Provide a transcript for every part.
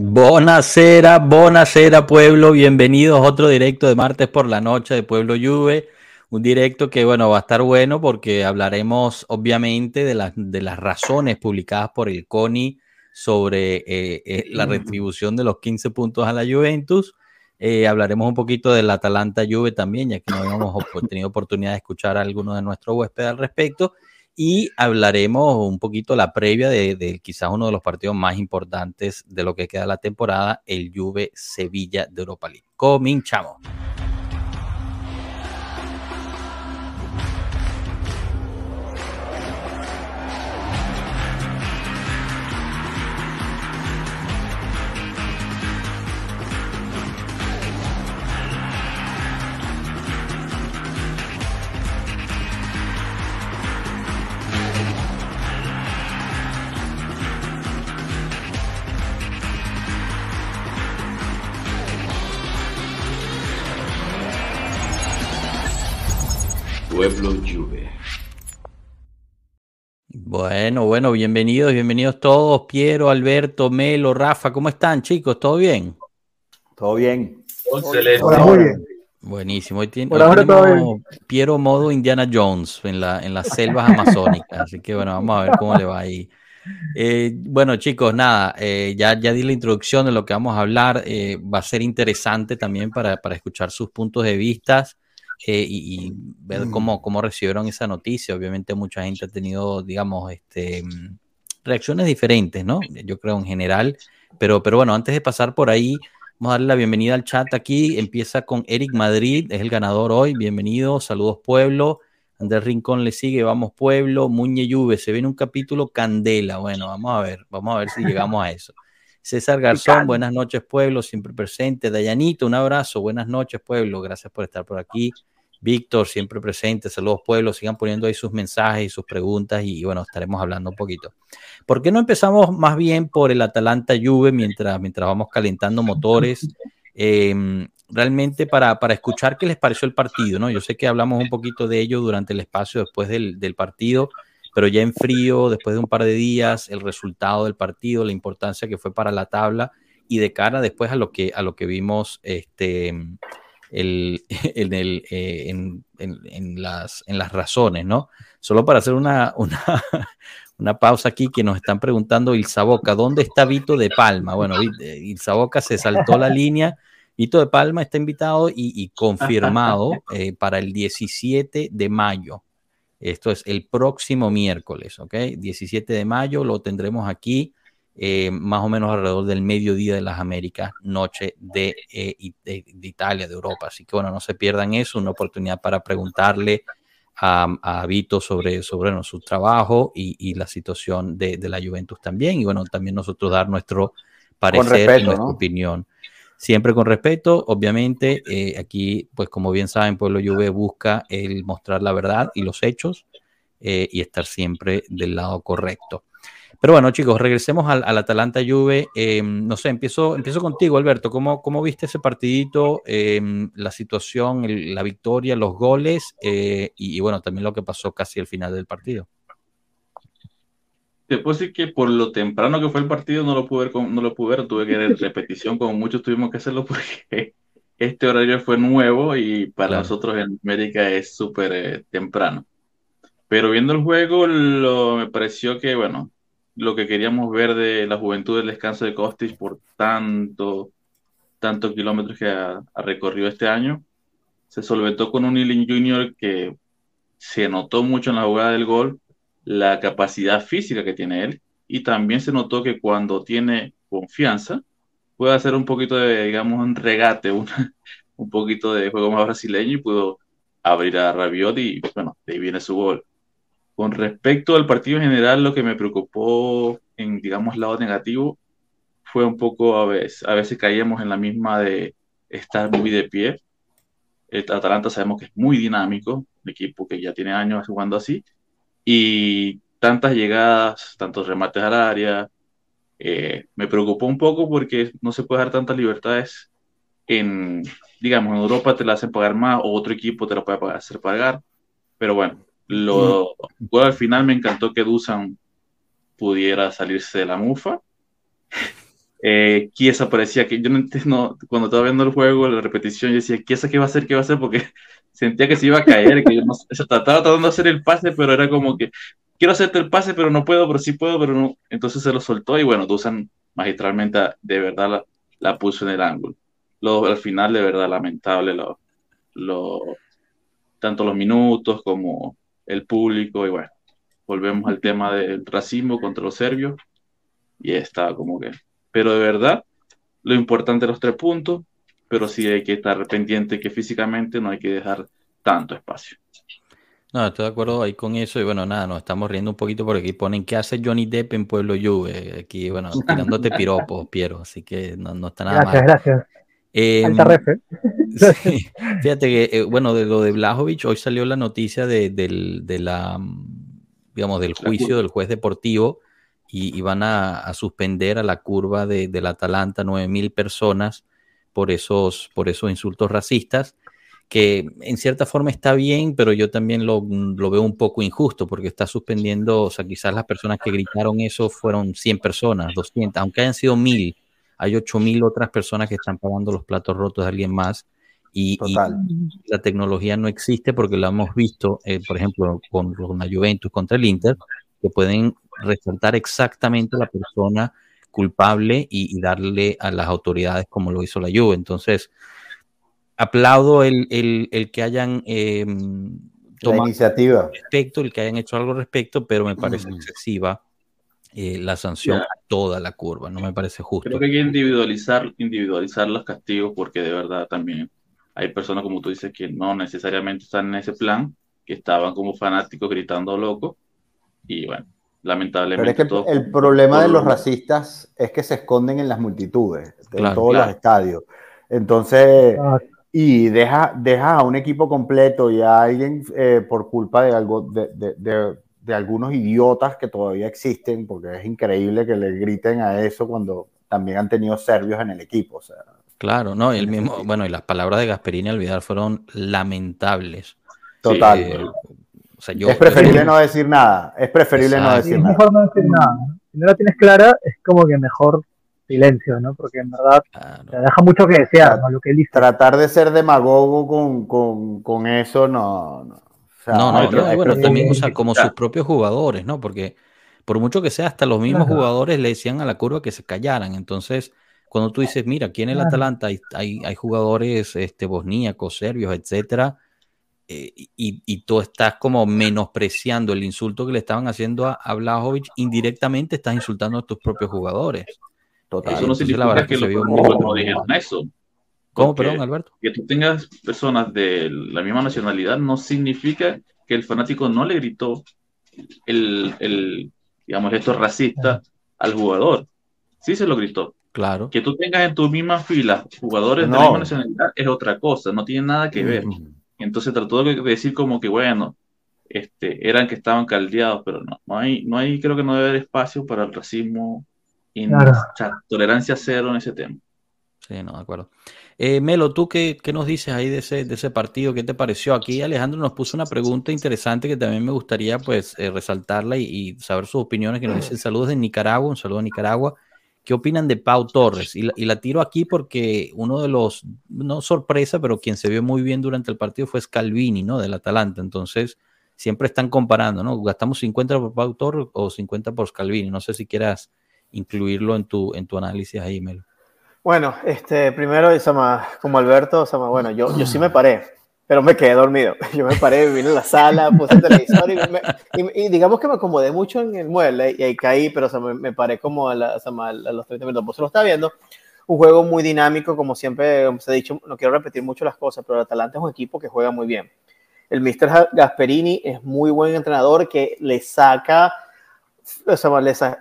Bonacera, bonacera pueblo, bienvenidos a otro directo de martes por la noche de Pueblo Juve, un directo que bueno va a estar bueno porque hablaremos obviamente de, las de las razones publicadas por el CONI sobre eh, eh, la retribución de los 15 puntos a la Juventus, eh, hablaremos un poquito del Atalanta Juve también, ya que no habíamos tenido oportunidad de escuchar a algunos de nuestros huéspedes al respecto y hablaremos un poquito la previa de, quizás uno de los partidos más importantes de lo que queda la temporada, el Juve Sevilla de Europa League. Cominchamos. Bueno, bueno, bienvenidos, bienvenidos todos. Piero, Alberto, Melo, Rafa, ¿cómo están, chicos? ¿Todo bien? Todo bien. Excelente. Hola, muy bien. Buenísimo. Hoy, tenemos Piero modo Indiana Jones en, la, en las selvas amazónicas. Así que bueno, vamos a ver cómo le va ahí. Eh, bueno, chicos, nada, eh, ya, ya di la introducción de lo que vamos a hablar. Eh, va a ser interesante también para, para escuchar sus puntos de vista. Eh, y, ver mm. cómo, cómo recibieron esa noticia. Obviamente mucha gente ha tenido, digamos, este, reacciones diferentes, ¿no? Yo creo en general. Pero, pero bueno, antes de pasar por ahí, vamos a darle la bienvenida al chat aquí. Empieza con Eric Madrid, es el ganador hoy. Bienvenido, saludos pueblo. Andrés Rincón le sigue, vamos pueblo. Muñe Lluve, se viene un capítulo candela. Bueno, vamos a ver, vamos a ver si llegamos a eso. César Garzón, buenas noches, pueblo, siempre presente. Dayanito, un abrazo, buenas noches, pueblo, gracias por estar por aquí. Víctor, siempre presente, saludos, pueblo, sigan poniendo ahí sus mensajes y sus preguntas y, bueno, estaremos hablando un poquito. ¿Por qué no empezamos más bien por el Atalanta Juve mientras, mientras vamos calentando motores? Em, realmente para, para, escuchar qué les pareció el partido, ¿no? Yo sé que hablamos un poquito de ello durante el espacio después del, del partido, pero ya en frío, después de un par de días, el resultado del partido, la importancia que fue para la tabla y de cara después a lo que, a lo que vimos este, el, en, el, eh, en, en, las, en las razones, ¿no? Solo para hacer una, una, una pausa aquí que nos están preguntando Ilzaboca, ¿dónde está Vito de Palma? Bueno, eh, Ilzaboca se saltó la línea. Vito de Palma está invitado y, y confirmado eh, para el 17 de mayo. Esto es el próximo miércoles, ¿ok? 17 de mayo lo tendremos aquí, eh, más o menos alrededor del mediodía de las Américas, noche de, eh, de, Italia, de Europa. Así que bueno, no se pierdan eso, una oportunidad para preguntarle a, a Vito sobre, sobre su trabajo y, y la situación de, de, la Juventus también. Y bueno, también nosotros dar nuestro parecer y nuestra opinión siempre con respeto, obviamente, eh, aquí, pues como bien saben, Pueblo Juve busca el mostrar la verdad y los hechos eh, y estar siempre del lado correcto. Pero bueno, chicos, regresemos al, al Atalanta Juve. Eh, no sé, empiezo, empiezo contigo, Alberto. ¿Cómo, cómo viste ese partidito, em, la situación, el, la victoria, los goles y, y bueno, también lo que pasó casi al final del partido? Te puedo decir que por lo temprano que fue el partido no lo pude ver, no lo pude ver, tuve que ver repetición, como muchos tuvimos que hacerlo porque este horario fue nuevo y para claro. nosotros en América es súper eh, temprano. Pero viendo el juego, lo, me pareció que, bueno, lo que queríamos ver de la juventud del descanso de Costis por tanto, tantos kilómetros que ha, ha recorrido este año, se solventó con un Ealing Junior que se notó mucho en la jugada del gol, la capacidad física que tiene él y también se notó que cuando tiene confianza puede hacer un poquito de, digamos, un regate, un, un poquito de juego más brasileño y pudo abrir a Rabiot y bueno, de ahí viene su gol. Con respecto al partido en general, lo que me preocupó en, digamos, lado negativo fue un poco a veces, a veces caíamos en la misma de estar muy de pie. El Atalanta sabemos que es muy dinámico, un equipo que ya tiene años jugando así, y tantas llegadas, tantos remates al área, eh, me preocupó un poco porque no se puede dar tantas libertades en, digamos, en Europa te la hacen pagar más o otro equipo te lo puede hacer pagar, pero bueno, lo, bueno, al final me encantó que Dusan pudiera salirse de la mufa Eh, Kiesa parecía que yo no entiendo, cuando estaba viendo el juego, la repetición, yo decía, Kiesa, ¿qué va a hacer? ¿Qué va a hacer? Porque sentía que se iba a caer, que yo no, estaba tratando de hacer el pase, pero era como que quiero hacerte el pase, pero no puedo, pero sí puedo, pero no. Entonces se lo soltó y bueno, Dusan magistralmente de verdad la, la puso en el ángulo. Lo, al final, de verdad, lamentable, lo, lo, tanto los minutos como el público y bueno, volvemos al tema del racismo contra los serbios y está como que, pero de verdad, lo importante los tres puntos, pero sí hay que estar pendiente que físicamente no hay que dejar tanto espacio. No, estoy de acuerdo ahí con eso y bueno, nada, nos estamos riendo un poquito porque aquí ponen ¿qué hace Johnny Depp en Pueblo Juve? Aquí, bueno, tirándote piropos, Piero, así que no, está nada gracias, Gracias, eh, fíjate que, eh, bueno, de lo de Blajovic, hoy salió la noticia de, del, de la, digamos, del juicio del juez deportivo y, van a, suspender a la curva de, del Atalanta 9.000 personas por esos, por esos insultos racistas que en cierta forma está bien, pero yo también lo, veo un poco injusto porque está suspendiendo, o sea, quizás las personas que gritaron eso fueron 100 personas, 200, aunque hayan sido 1000, hay 8000 otras personas que están pagando los platos rotos de alguien más. Y, la tecnología no existe porque lo hemos visto, eh, por ejemplo, con, la Juventus contra el Inter, que pueden resaltar exactamente a la persona culpable y, y darle a las autoridades como lo hizo la Juve. Entonces, aplaudo el, que hayan eh, tomado iniciativa respecto, el que hayan hecho algo al respecto, pero me parece excesiva eh, la sanción a toda la curva, no me parece justo. Creo que hay que individualizar, individualizar los castigos porque de verdad también hay personas, como tú dices, que no necesariamente están en ese plan, que estaban como fanáticos gritando loco y bueno, lamentablemente. Pero es que el problema de los racistas es que se esconden en las multitudes, en todos los estadios. Entonces, y deja, deja a un equipo completo y a alguien eh, por culpa de, algo, de, de, de, algunos idiotas que todavía existen, porque es increíble que le griten a eso cuando también han tenido serbios en el equipo. O sea, claro, no, el mismo, bueno, y las palabras de Gasperini al Vidal fueron lamentables. Total. Eh, o sea, yo, es preferible no decir nada, es preferible no decir nada. Mejor no decir nada. Si no la tienes clara, es como que mejor silencio, ¿no? Porque en verdad te deja mucho que desear, ¿no? Lo que Tratar de ser demagogo con, con, con eso, no. No, no, no, bueno, también, o sea, como sus propios jugadores, ¿no? Porque por mucho que sea, hasta los mismos jugadores le decían a la curva que se callaran. Entonces, cuando tú dices, mira, aquí en el Atalanta hay, hay, hay, jugadores este, bosníacos, serbios, etcétera, eh, y, y, tú estás como menospreciando el insulto que le estaban haciendo a, a Blajovic, indirectamente estás insultando a tus propios jugadores. Eso no significa que, los no dijeron eso. ¿Cómo, perdón, Alberto? Que tú tengas personas de la misma nacionalidad no significa que el fanático no le gritó el, el digamos, esto racista al jugador. Sí se lo gritó. Claro. Que tú tengas en tu misma fila jugadores de la misma nacionalidad es otra cosa, no tiene nada que ver. Entonces trató de decir como que, bueno, este, eran que estaban caldeados, pero no, no hay, no hay, creo que no debe haber espacio para el racismo tolerancia cero en ese tema. Sí, no, de acuerdo. Eh, Melo, ¿tú qué, qué, nos dices ahí de ese, de ese partido? ¿Qué te pareció? Aquí Alejandro nos puso una pregunta interesante que también me gustaría pues eh, resaltarla y, saber sus opiniones, que nos dice saludos de Nicaragua, un saludo a Nicaragua. ¿Qué opinan de Pau Torres? Y la, tiro aquí porque uno de los, no sorpresa, pero quien se vio muy bien durante el partido fue Scalvini, ¿no? Del Atalanta. Entonces, siempre están comparando, ¿no? ¿Gastamos 50 por Pau Torres o 50 por Scalvini? No sé si quieras incluirlo en tu, en tu análisis ahí, Melo. Bueno, este, primero, como Alberto, bueno, yo, yo sí me paré, pero me quedé dormido. Yo me paré, vine a la sala, puse el televisor y, digamos que me acomodé mucho en el mueble y ahí caí, pero me, paré como a, los 30 minutos. Pues lo está viendo. Un juego muy dinámico, como siempre se ha dicho, no quiero repetir mucho las cosas, pero el Atalanta es un equipo que juega muy bien. El Mr. Gasperini es muy buen entrenador que le saca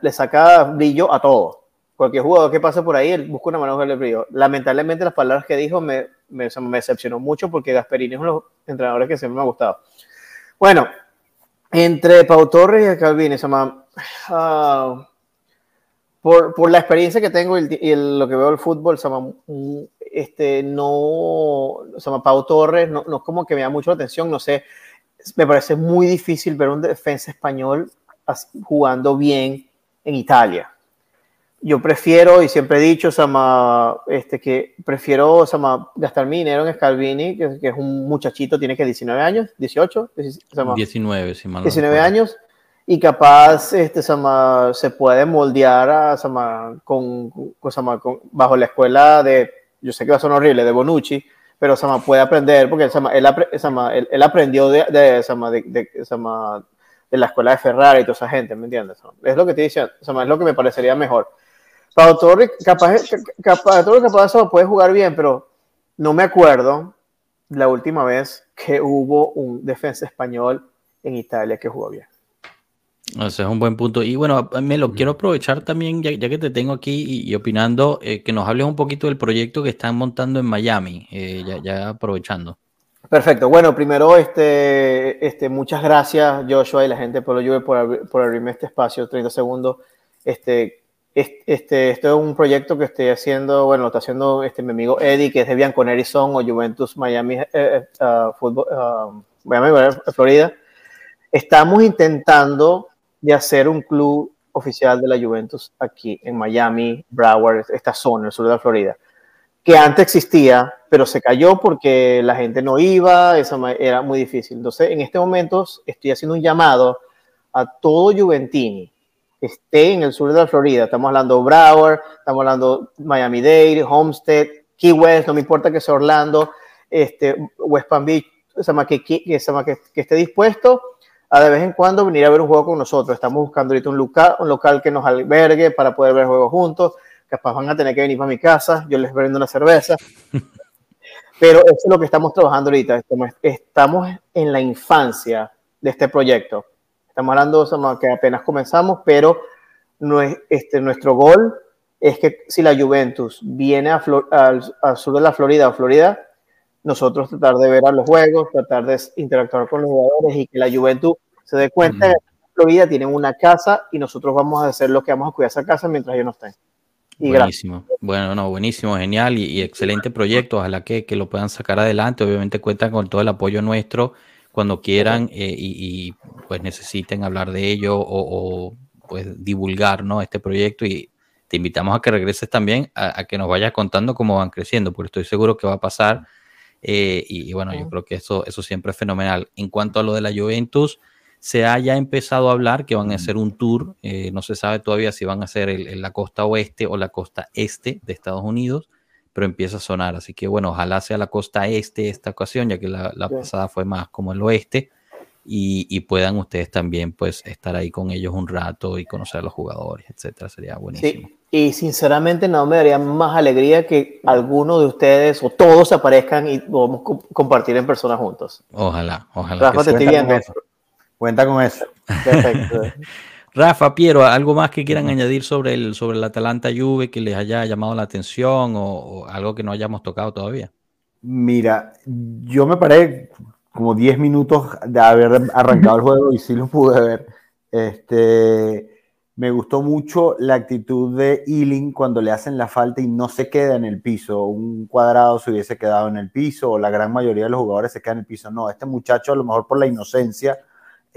le, saca brillo a todo. Cualquier jugador que pase por ahí, él busca una manera de brillo. Lamentablemente, las palabras que dijo me, me, me decepcionó mucho porque Gasperini es uno de los entrenadores que siempre me ha gustado. Bueno, entre Pau Torres y Calvin, uh, por, por, la experiencia que tengo y, lo que veo del fútbol, este, no, Pau Torres no, no, es como que me da mucho la atención, no sé, me parece muy difícil ver un defensa español jugando bien en Italia. Yo prefiero, y siempre he dicho, Sama, este, que prefiero Sama, gastar mi dinero en Scalvini, que, es un muchachito, tiene que 19 años, 18, 19, si mal 19 años, y capaz este, Sama, se puede moldear a, Sama, con, con, con, bajo la escuela de, yo sé que va a sonar horrible, de Bonucci, pero Sama puede aprender, porque Sama, él, él, él, aprendió de, de, Sama, de, de, Sama, de la escuela de Ferrari y toda esa gente, ¿me entiendes? Es lo que te dice, Sama, es lo que me parecería mejor Pau Torre, capaz, capaz, capaz eso puede jugar bien, pero no me acuerdo la última vez que hubo un defensa español en Italia que jugó bien. Ese es un buen punto. Y bueno, me lo quiero aprovechar también, ya, que te tengo aquí y, opinando, eh, que nos hables un poquito del proyecto que están montando en Miami, eh, ya, aprovechando. Perfecto. Bueno, primero, este, este, muchas gracias, Joshua y la gente por, por, por abrirme este espacio, 30 segundos. Este, este, es un proyecto que estoy haciendo, bueno, lo está haciendo este, mi amigo Eddie, que es de Bianconeri Son o Juventus Miami, eh, eh uh, fútbol, uh, Miami, Florida. Estamos intentando de hacer un club oficial de la Juventus aquí en Miami, Broward, esta zona, el sur de la Florida, que antes existía, pero se cayó porque la gente no iba, eso era muy difícil. Entonces, en este momento estoy haciendo un llamado a todo Juventini esté en el sur de la Florida. Estamos hablando Broward, estamos hablando Miami-Dade, Homestead, Key West, no me importa que sea Orlando, este, West Palm Beach, que, que, que, esté dispuesto a de vez en cuando venir a ver un juego con nosotros. Estamos buscando ahorita un local, un local que nos albergue para poder ver juegos juntos. Capaz van a tener que venir para mi casa, yo les brindo una cerveza. Pero eso es lo que estamos trabajando ahorita. Estamos en la infancia de este proyecto. Estamos hablando que apenas comenzamos, pero no es, este, nuestro gol es que si la Juventus viene a al, sur de la Florida o Florida, nosotros tratar de ver a los juegos, tratar de interactuar con los jugadores y que la Juventus se dé cuenta de que Florida tienen una casa y nosotros vamos a hacer lo que vamos a cuidar esa casa mientras ellos no estén. buenísimo. Bueno, no, buenísimo, genial y, excelente proyecto. Ojalá que, que, lo puedan sacar adelante. Obviamente cuentan con todo el apoyo nuestro cuando quieran eh, y, pues necesiten hablar de ello o, pues divulgar ¿no? este proyecto. Y te invitamos a que regreses también a, que nos vayas contando cómo van creciendo, porque estoy seguro que va a pasar eh, y, bueno, yo creo que eso, eso siempre es fenomenal. En cuanto a lo de la Juventus, se ha ya empezado a hablar que van a hacer un tour, eh, no se sabe todavía si van a hacer en la costa oeste o la costa este de Estados Unidos, pero empieza a sonar. Así que bueno, ojalá sea la costa este esta ocasión, ya que la, pasada fue más como el oeste. Y, puedan ustedes también pues estar ahí con ellos un rato y conocer a los jugadores, etcétera, sería buenísimo. Y sinceramente no me daría más alegría que alguno de ustedes o todos aparezcan y podamos compartir en persona juntos. Ojalá, ojalá. Rafa, te estoy viendo. Cuenta con eso. Perfecto. Rafa, Piero, ¿algo más que quieran añadir sobre el, sobre el Atalanta Juve que les haya llamado la atención o, algo que no hayamos tocado todavía? Mira, yo me paré como 10 minutos de haber arrancado el juego y sí lo pude ver. Este, me gustó mucho la actitud de Ealing cuando le hacen la falta y no se queda en el piso. Un cuadrado se hubiese quedado en el piso o la gran mayoría de los jugadores se quedan en el piso. No, este muchacho a lo mejor por la inocencia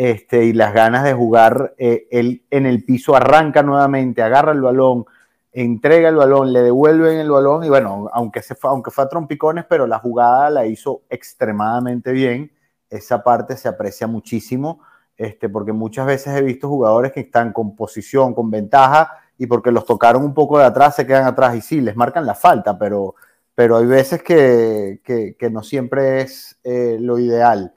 este, y las ganas de jugar, eh, él en el piso arranca nuevamente, agarra el balón, entrega el balón, le devuelven el balón y bueno, aunque, se fue, aunque fue a trompicones, pero la jugada la hizo extremadamente bien. Esa parte se aprecia muchísimo, este, porque muchas veces he visto jugadores que están con posición, con ventaja, y porque los tocaron un poco de atrás se quedan atrás y sí, les marcan la falta, pero, pero hay veces que, que, no siempre es eh, lo ideal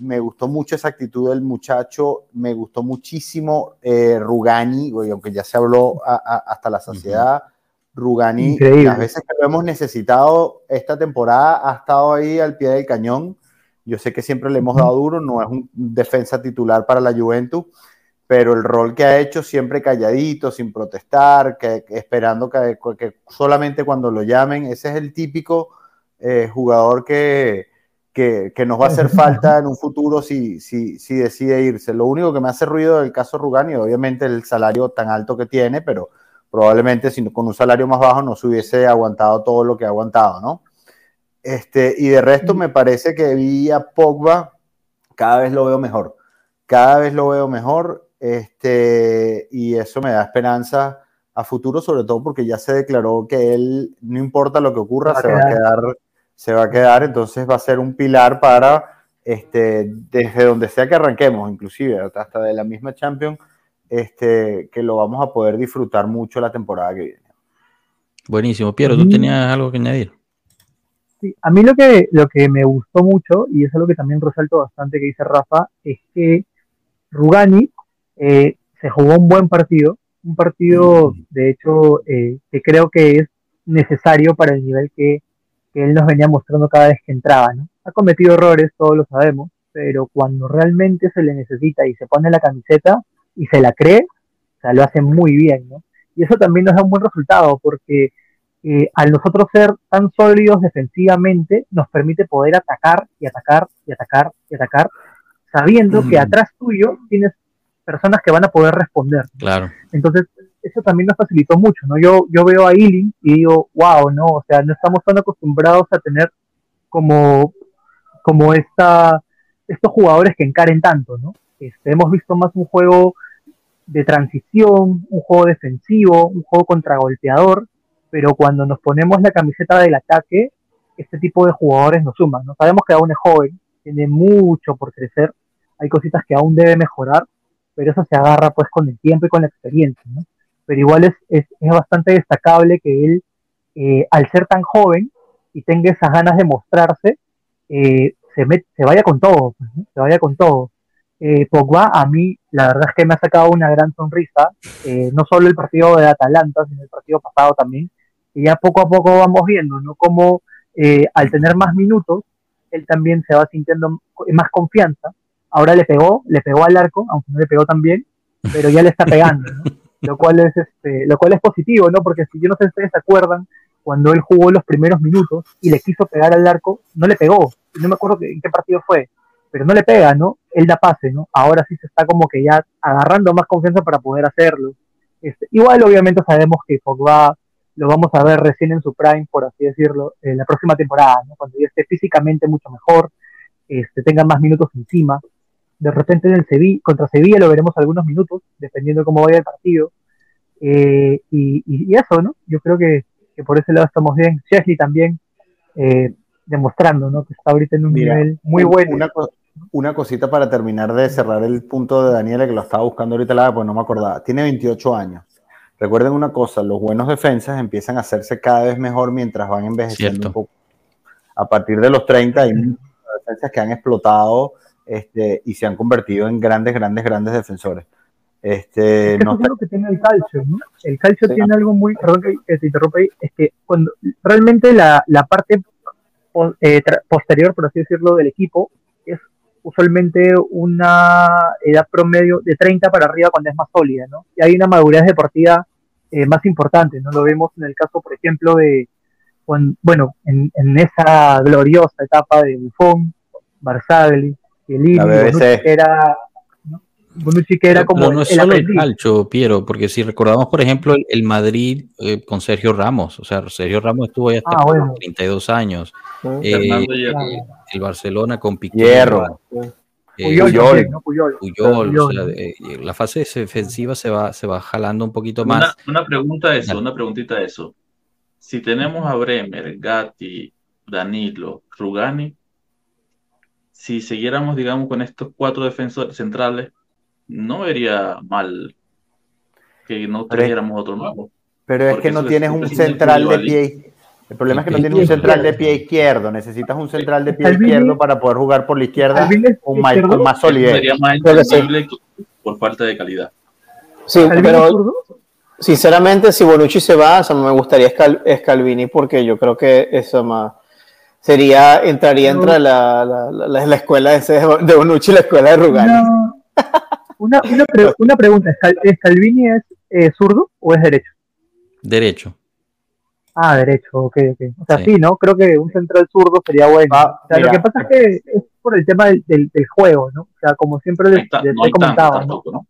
me gustó mucho esa actitud del muchacho, me gustó muchísimo eh, Rugani, aunque ya se habló hasta la saciedad, Rugani, las veces que lo hemos necesitado esta temporada, ha estado ahí al pie del cañón. Yo sé que siempre le hemos dado duro, no es un defensa titular para la Juventus, pero el rol que ha hecho siempre calladito, sin protestar, que, esperando que, solamente cuando lo llamen, ese es el típico eh, jugador que, que, nos va a hacer falta en un futuro si, si, si, decide irse. Lo único que me hace ruido del caso Rugani, obviamente el salario tan alto que tiene, pero probablemente si con un salario más bajo no se hubiese aguantado todo lo que ha aguantado, ¿no? Este, y de resto me parece que vi a Pogba, cada vez lo veo mejor, cada vez lo veo mejor, este, y eso me da esperanza a futuro, sobre todo porque ya se declaró que él, no importa lo que ocurra, se va a quedar, se va a quedar, entonces va a ser un pilar para, este, desde donde sea que arranquemos, inclusive hasta de la misma Champions, este, que lo vamos a poder disfrutar mucho la temporada que viene. Buenísimo. Piero, ¿tú tenías algo que añadir? Sí, a mí lo que, lo que me gustó mucho, y es algo que también resalto bastante que dice Rafa, es que Rugani eh, se jugó un buen partido, un partido, de hecho, eh, que creo que es necesario para el nivel que, él nos venía mostrando cada vez que entraba, ¿no? Ha cometido errores, todos lo sabemos, pero cuando realmente se le necesita y se pone la camiseta y se la cree, o sea, lo hace muy bien, ¿no? Y eso también nos da un buen resultado, porque eh, al nosotros ser tan sólidos defensivamente, nos permite poder atacar y atacar y atacar y atacar, sabiendo que atrás tuyo tienes personas que van a poder responder. Claro. Entonces, eso también nos facilitó mucho, ¿no? Yo, yo veo a Ealing y digo, wow, ¿no? O sea, no estamos tan acostumbrados a tener como, como esta, estos jugadores que encaren tanto, ¿no? Este, hemos visto más un juego de transición, un juego defensivo, un juego contragolpeador, pero cuando nos ponemos la camiseta del ataque, este tipo de jugadores nos suman, ¿no? Sabemos que aún es joven, tiene mucho por crecer, hay cositas que aún debe mejorar, pero eso se agarra pues con el tiempo y con la experiencia, ¿no? Pero igual es, es, es bastante destacable que él, eh, al ser tan joven y tenga esas ganas de mostrarse, eh, se, se vaya con todo, pues, se vaya con todo. Eh, Pogba a mí la verdad es que me ha sacado una gran sonrisa, eh, no solo el partido de Atalanta, sino el partido pasado también, y ya poco a poco vamos viendo, ¿no? Como al tener más minutos, él también se va sintiendo más confianza, Ahora le pegó, le pegó al arco, aunque no le pegó tan bien, pero ya le está pegando, ¿no? lo cual es este, lo cual es positivo, ¿no? Porque si yo no sé si ustedes se acuerdan, cuando él jugó los primeros minutos y le quiso pegar al arco, no le pegó. No me acuerdo en qué partido fue, pero no le pega, ¿no? Él da pase, ¿no? Ahora sí se está como que ya agarrando más confianza para poder hacerlo. Este, igual, obviamente, sabemos que Pogba lo vamos a ver recién en su prime, por así decirlo, en la próxima temporada, ¿no? Cuando ya esté físicamente mucho mejor, este, tenga más minutos encima de repente en el Sevilla, contra Sevilla lo veremos algunos minutos, dependiendo de cómo vaya el partido. Eh, y, eso, ¿no? Yo creo que, por ese lado estamos bien. Chesley también eh, demostrando, ¿no? Que está ahorita en un nivel muy bueno. Una, cosita para terminar de cerrar el punto de Daniela, que lo estaba buscando ahorita, la, pues no me acordaba. Tiene 28 años. Recuerden una cosa, los buenos defensas empiezan a hacerse cada vez mejor mientras van envejeciendo un poco. A partir de los 30 hay defensas que han explotado este, y se han convertido en grandes, grandes, grandes defensores. Este, no es lo que tiene el calcio, ¿no? El calcio tiene algo muy, perdón que, te interrumpa ahí, es que cuando realmente la, la parte eh, posterior, por así decirlo, del equipo es usualmente una edad promedio de 30 para arriba cuando es más sólida, ¿no? Y hay una madurez deportiva eh, más importante, ¿no? Lo vemos en el caso, por ejemplo, de, bueno, en, en esa gloriosa etapa de Buffon, Barzagli, Bonucci era, Bonucci que era como. no es solo el calcio, Piero, porque si recordamos, por ejemplo, el, Madrid eh, con Sergio Ramos, o sea, Sergio Ramos estuvo ya hasta ah, 32 años. Eh, el Barcelona con Piqué. Hierro. Eh, Puyol, Puyol, o sea, la fase defensiva se va, se va jalando un poquito más. Una, una pregunta de eso, una preguntita de eso. Si tenemos a Bremer, Gatti, Danilo, Rugani, si siguiéramos, digamos, con estos cuatro defensores centrales, no vería mal que no trajéramos otro nuevo. Pero es que no tienes un central de pie. El problema es que no tienes un central de pie izquierdo. Necesitas un central de pie izquierdo para poder jugar por la izquierda con más, con más solidez. Sería más entendible por falta de calidad. Sí, pero sinceramente, si Bonucci se va, me gustaría Scalvini porque yo creo que eso más sería, entraría entre la, la, la, la escuela de, de Bonucci y la escuela de Rugani. Una, una, una, pregunta, ¿es Calvini es eh, zurdo o es derecho? Derecho. Ah, derecho, ok, ok. O sea, sí, ¿no? Creo que un central zurdo sería bueno. Ah, o sea, lo que pasa es que es por el tema del, del, juego, ¿no? O sea, como siempre les, he comentado, ¿no?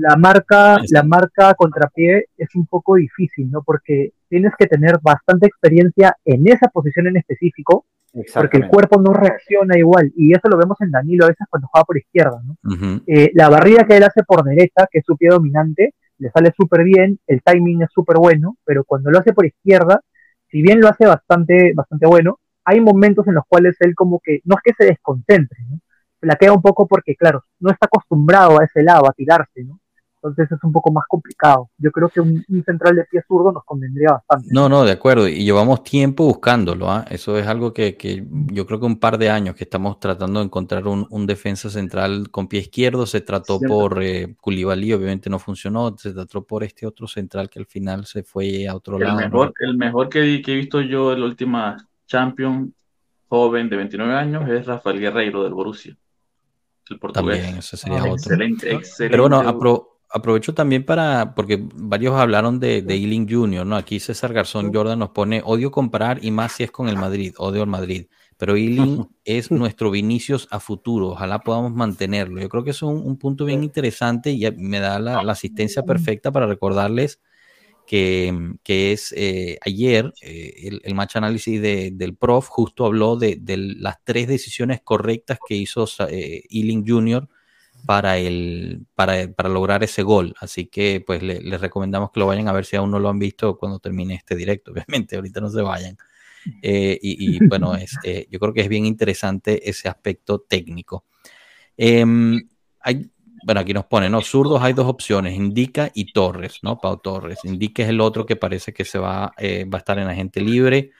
La marca, la marca contrapié es un poco difícil, ¿no? Porque tienes que tener bastante experiencia en esa posición en específico, porque el cuerpo no reacciona igual. Y eso lo vemos en Danilo a veces cuando juega por izquierda, ¿no? Eh, la barrida que él hace por derecha, que es su pie dominante, le sale súper bien, el timing es súper bueno, pero cuando lo hace por izquierda, si bien lo hace bastante, bastante bueno, hay momentos en los cuales él como que, no es que se desconcentre, ¿no? Se la queda un poco porque, claro, no está acostumbrado a ese lado, a tirarse, ¿no? Entonces es un poco más complicado. Yo creo que un, central de pie zurdo nos convendría bastante. No, no, de acuerdo. Y llevamos tiempo buscándolo. ¿ah? Eso es algo que, que, yo creo que un par de años que estamos tratando de encontrar un, un defensa central con pie izquierdo. Se trató por eh, obviamente no funcionó. Se trató por este otro central que al final se fue a otro lado. Mejor, El mejor que, que, he visto yo en la última Champion joven de 29 años es Rafael Guerreiro del Borussia. El portugués. También, ese sería otro. Excelente, excelente. Pero bueno, apro aprovecho también para, porque varios hablaron de, de Ealing Jr., ¿no? Aquí César Garzón Jordan nos pone, odio comparar y más si es con el Madrid, odio al Madrid. Pero Ealing es nuestro Vinicius a futuro, ojalá podamos mantenerlo. Yo creo que es un, punto bien interesante y me da la, asistencia perfecta para recordarles que, que es eh, ayer eh, el, match análisis del prof justo habló de, de, las tres decisiones correctas que hizo eh, Ealing Jr., para, el, para, para lograr ese gol. Así que pues les recomendamos que lo vayan a ver si aún no lo han visto cuando termine este directo. Obviamente, ahorita no se vayan. Eh, y, bueno, es, eh, yo creo que es bien interesante ese aspecto técnico. Em, hay, bueno, aquí nos pone, ¿no? Zurdos hay dos opciones, Indica y Torres, ¿no? Pau Torres. Indica es el otro que parece que se va, eh, va a estar en agente libre.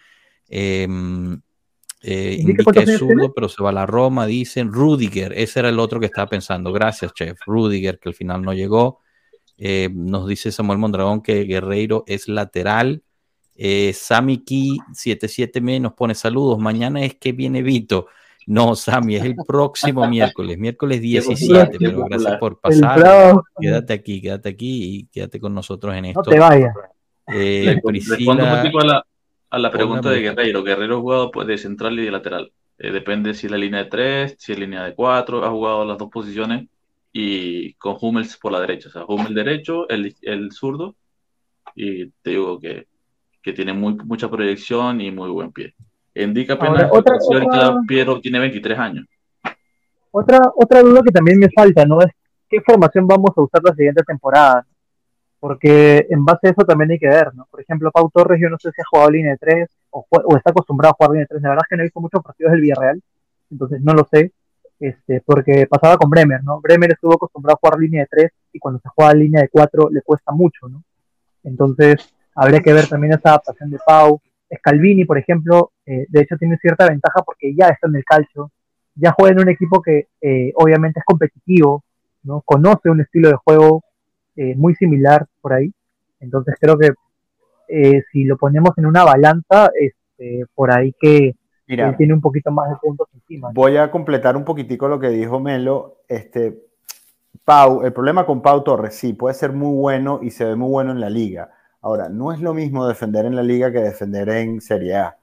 Eh, indica que es zurdo, pero se va a la Roma, dicen. Rudiger, ese era el otro que estaba pensando. Gracias, chef. Rudiger, que al final no llegó. Eh, nos dice Samuel Mondragón que Guerreiro es lateral. Eh, Sami Ki 77me nos pone saludos. Mañana es que viene Vito. No, Sami, es el próximo miércoles, miércoles 17, pero gracias por pasar. Quédate aquí, quédate aquí y quédate con nosotros en esto. No te vayas. Eh, Priscila, a la pregunta de Guerreiro. Guerreiro ha jugado pues, de central y de lateral. Eh, depende si es la línea de tres, si es línea de cuatro. Ha jugado las dos posiciones y con Hummels por la derecha. O sea, Hummels derecho, el, el zurdo. Y te digo que, que tiene muy, mucha proyección y muy buen pie. Indica apenas otra, Piero tiene 23 años. Otra, otra duda que también me falta, ¿no? Es qué formación vamos a usar la siguiente temporada porque en base a eso también hay que ver, ¿no? Por ejemplo, Pau Torres, yo no sé si ha jugado línea de 3 o, está acostumbrado a jugar línea de 3, la verdad es que no he visto muchos partidos del Villarreal, entonces no lo sé, este, porque pasaba con Bremer, ¿no? Bremer estuvo acostumbrado a jugar línea de 3 y cuando se juega línea de 4 le cuesta mucho, ¿no? Entonces, habría que ver también esa adaptación de Pau. Scalvini, por ejemplo, eh, de hecho tiene cierta ventaja porque ya está en el calcio, ya juega en un equipo que eh, obviamente es competitivo, ¿no? Conoce un estilo de juego eh, muy similar por ahí. Entonces creo que eh, si lo ponemos en una balanza, este, por ahí que tiene un poquito más de puntos encima. Voy a completar un poquitico lo que dijo Melo. Este, Pau, el problema con Pau Torres, sí, puede ser muy bueno y se ve muy bueno en la liga. Ahora, no es lo mismo defender en la liga que defender en Serie A.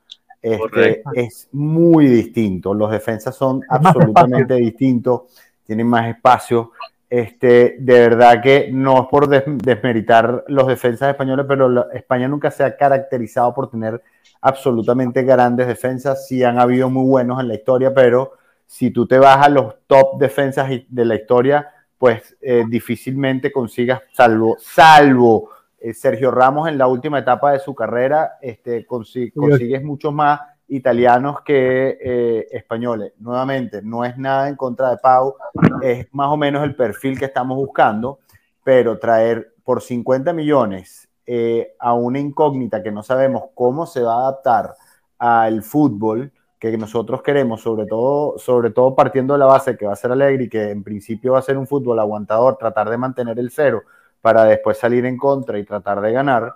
Este, es muy distinto. Los defensas son absolutamente distintos, tienen más espacio. Este, de verdad que no es por desmeritar los defensas españoles, pero España nunca se ha caracterizado por tener absolutamente grandes defensas. Sí han habido muy buenos en la historia, pero si tú te vas a los top defensas de la historia, pues eh, difícilmente consigas, salvo, salvo eh, Sergio Ramos en la última etapa de su carrera, este, consigues mucho más italianos que eh, españoles. Nuevamente, no es nada en contra de Pau, es más o menos el perfil que estamos buscando, pero traer por 50 millones eh, a una incógnita que no sabemos cómo se va a adaptar al fútbol que nosotros queremos, sobre todo, sobre todo partiendo de la base que va a ser alegre y que en principio va a ser un fútbol aguantador, tratar de mantener el cero para después salir en contra y tratar de ganar,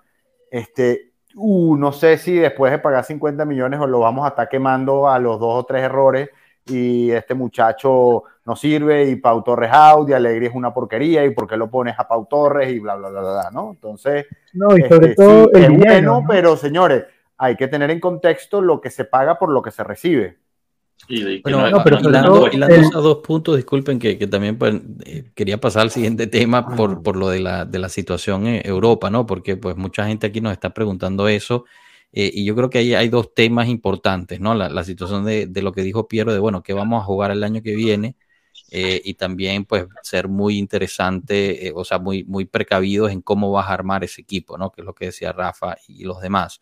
este, uh, no sé si después de pagar 50 millones o lo vamos a estar quemando a los dos o tres errores y este muchacho no sirve y Pau Torres out y Alegría es una porquería y por qué lo pones a Pau Torres y bla, bla, bla, bla, ¿no? Entonces, no, y sobre este, todo es bueno, pero señores, hay que tener en contexto lo que se paga por lo que se recibe. Y bueno, pero hilando, a dos puntos, disculpen que, también pues, eh, quería pasar al siguiente tema por, por lo de la, de la, situación en Europa, ¿no? Porque pues mucha gente aquí nos está preguntando eso eh, y yo creo que ahí hay dos temas importantes, ¿no? La, la situación de, de, lo que dijo Piero, de bueno, que vamos a jugar el año que viene eh, y también pues ser muy interesante, eh, o sea, muy, muy precavidos en cómo vas a armar ese equipo, ¿no? Que es lo que decía Rafa y los demás.